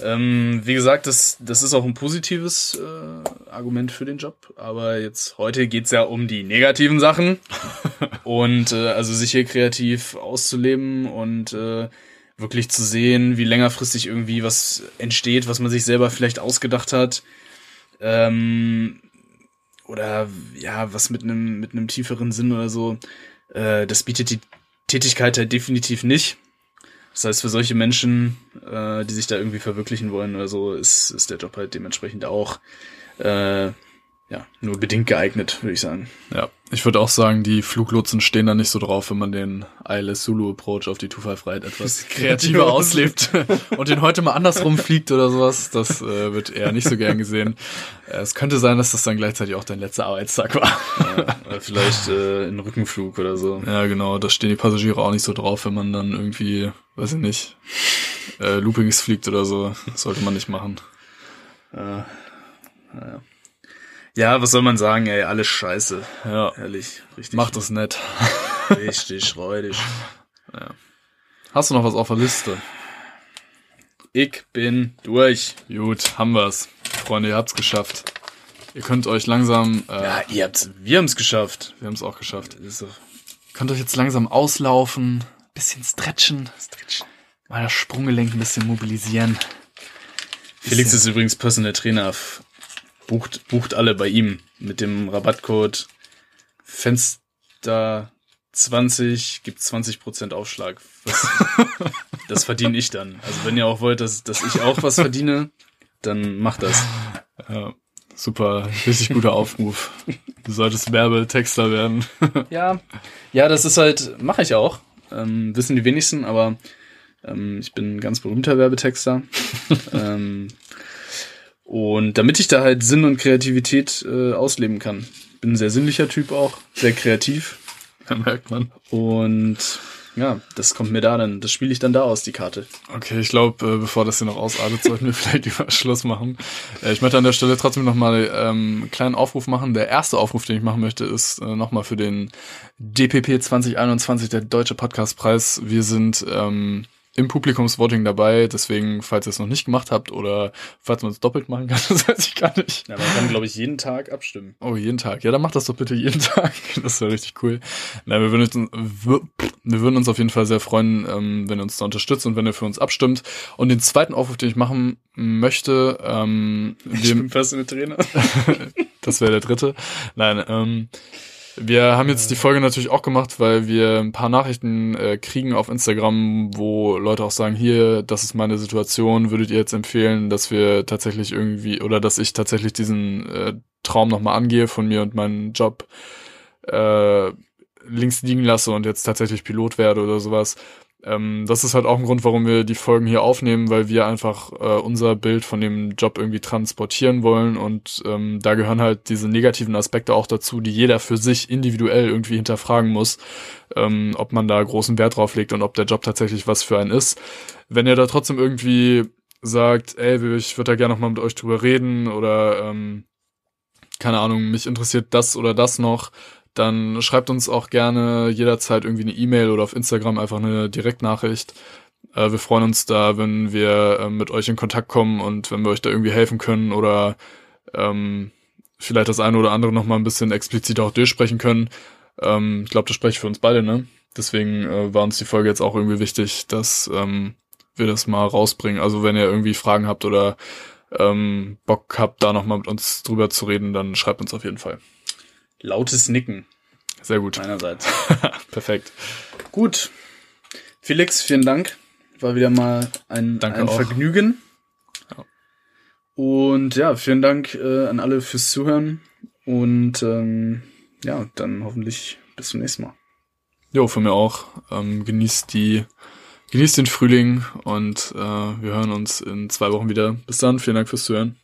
ähm, wie gesagt, das, das ist auch ein positives äh, Argument für den Job. Aber jetzt heute geht's ja um die negativen Sachen. und äh, also sich hier kreativ auszuleben und äh, wirklich zu sehen, wie längerfristig irgendwie was entsteht, was man sich selber vielleicht ausgedacht hat. Ähm, oder ja, was mit einem mit einem tieferen Sinn oder so. Äh, das bietet die Tätigkeit halt definitiv nicht. Das heißt, für solche Menschen, äh, die sich da irgendwie verwirklichen wollen oder so, ist, ist der Job halt dementsprechend auch äh, ja, nur bedingt geeignet, würde ich sagen. Ja, ich würde auch sagen, die Fluglotsen stehen da nicht so drauf, wenn man den ILS Zulu Approach auf die 255 etwas kreativer auslebt und den heute mal andersrum fliegt oder sowas. Das äh, wird eher nicht so gern gesehen. Äh, es könnte sein, dass das dann gleichzeitig auch dein letzter Arbeitstag war. Ja, vielleicht äh, ein Rückenflug oder so. Ja, genau, da stehen die Passagiere auch nicht so drauf, wenn man dann irgendwie, weiß ich nicht, äh, Loopings fliegt oder so. Das sollte man nicht machen. Äh, naja. Ja, was soll man sagen, ey, alles scheiße. Ja, Ehrlich, richtig. macht es nett. Richtig räudig. Hast du noch was auf der Liste? Ich bin durch. Gut, haben wir's. Freunde, ihr habt's geschafft. Ihr könnt euch langsam, äh, Ja, ihr habt's, wir haben's geschafft. wir haben's auch geschafft. Das ist doch Könnt euch jetzt langsam auslaufen, bisschen stretchen, mal das Sprunggelenk ein bisschen mobilisieren. Felix ist übrigens Personal Trainer. Bucht, bucht alle bei ihm mit dem Rabattcode Fenster 20 gibt 20% Aufschlag. Was, das verdiene ich dann. Also wenn ihr auch wollt, dass, dass ich auch was verdiene, dann macht das. Ja, super, richtig guter Aufruf. Du solltest Werbetexter werden. Ja, ja, das ist halt, mache ich auch. Ähm, wissen die wenigsten, aber ähm, ich bin ein ganz berühmter Werbetexter. ähm, und damit ich da halt Sinn und Kreativität äh, ausleben kann. Bin ein sehr sinnlicher Typ auch, sehr kreativ. Da merkt man. Und ja, das kommt mir da dann, das spiele ich dann da aus, die Karte. Okay, ich glaube, äh, bevor das hier noch ausartet, sollten wir vielleicht lieber Schluss machen. Äh, ich möchte an der Stelle trotzdem nochmal ähm, einen kleinen Aufruf machen. Der erste Aufruf, den ich machen möchte, ist äh, nochmal für den DPP 2021, der Deutsche Podcastpreis. Wir sind ähm, im Publikumsvoting dabei, deswegen, falls ihr es noch nicht gemacht habt oder falls man es doppelt machen kann, das weiß ich gar nicht. Ja, man kann, glaube ich, jeden Tag abstimmen. Oh, jeden Tag. Ja, dann macht das doch bitte jeden Tag. Das wäre richtig cool. Na, wir würden uns, wir, wir würden uns auf jeden Fall sehr freuen, ähm, wenn ihr uns da unterstützt und wenn ihr für uns abstimmt. Und den zweiten Aufruf, den ich machen möchte, ähm, Ich bin Personal Trainer. das wäre der dritte. Nein, ähm, wir haben jetzt die Folge natürlich auch gemacht, weil wir ein paar Nachrichten äh, kriegen auf Instagram, wo Leute auch sagen, hier, das ist meine Situation, würdet ihr jetzt empfehlen, dass wir tatsächlich irgendwie oder dass ich tatsächlich diesen äh, Traum nochmal angehe von mir und meinen Job äh, links liegen lasse und jetzt tatsächlich Pilot werde oder sowas. Ähm, das ist halt auch ein Grund, warum wir die Folgen hier aufnehmen, weil wir einfach äh, unser Bild von dem Job irgendwie transportieren wollen und ähm, da gehören halt diese negativen Aspekte auch dazu, die jeder für sich individuell irgendwie hinterfragen muss, ähm, ob man da großen Wert drauf legt und ob der Job tatsächlich was für einen ist. Wenn ihr da trotzdem irgendwie sagt, ey, ich würde da gerne noch mal mit euch drüber reden oder ähm, keine Ahnung, mich interessiert das oder das noch, dann schreibt uns auch gerne jederzeit irgendwie eine E-Mail oder auf Instagram einfach eine Direktnachricht. Äh, wir freuen uns da, wenn wir äh, mit euch in Kontakt kommen und wenn wir euch da irgendwie helfen können oder ähm, vielleicht das eine oder andere noch mal ein bisschen explizit auch durchsprechen können. Ähm, ich glaube, das spreche ich für uns beide, ne? Deswegen äh, war uns die Folge jetzt auch irgendwie wichtig, dass ähm, wir das mal rausbringen. Also wenn ihr irgendwie Fragen habt oder ähm, Bock habt, da noch mal mit uns drüber zu reden, dann schreibt uns auf jeden Fall. Lautes Nicken Sehr gut. meinerseits. Perfekt. Gut. Felix, vielen Dank. War wieder mal ein, ein. Vergnügen. Ja. Und ja, vielen Dank äh, an alle fürs Zuhören. Und ähm, ja, dann hoffentlich bis zum nächsten Mal. Jo, von mir auch. Ähm, genießt die, genießt den Frühling und äh, wir hören uns in zwei Wochen wieder. Bis dann, vielen Dank fürs Zuhören.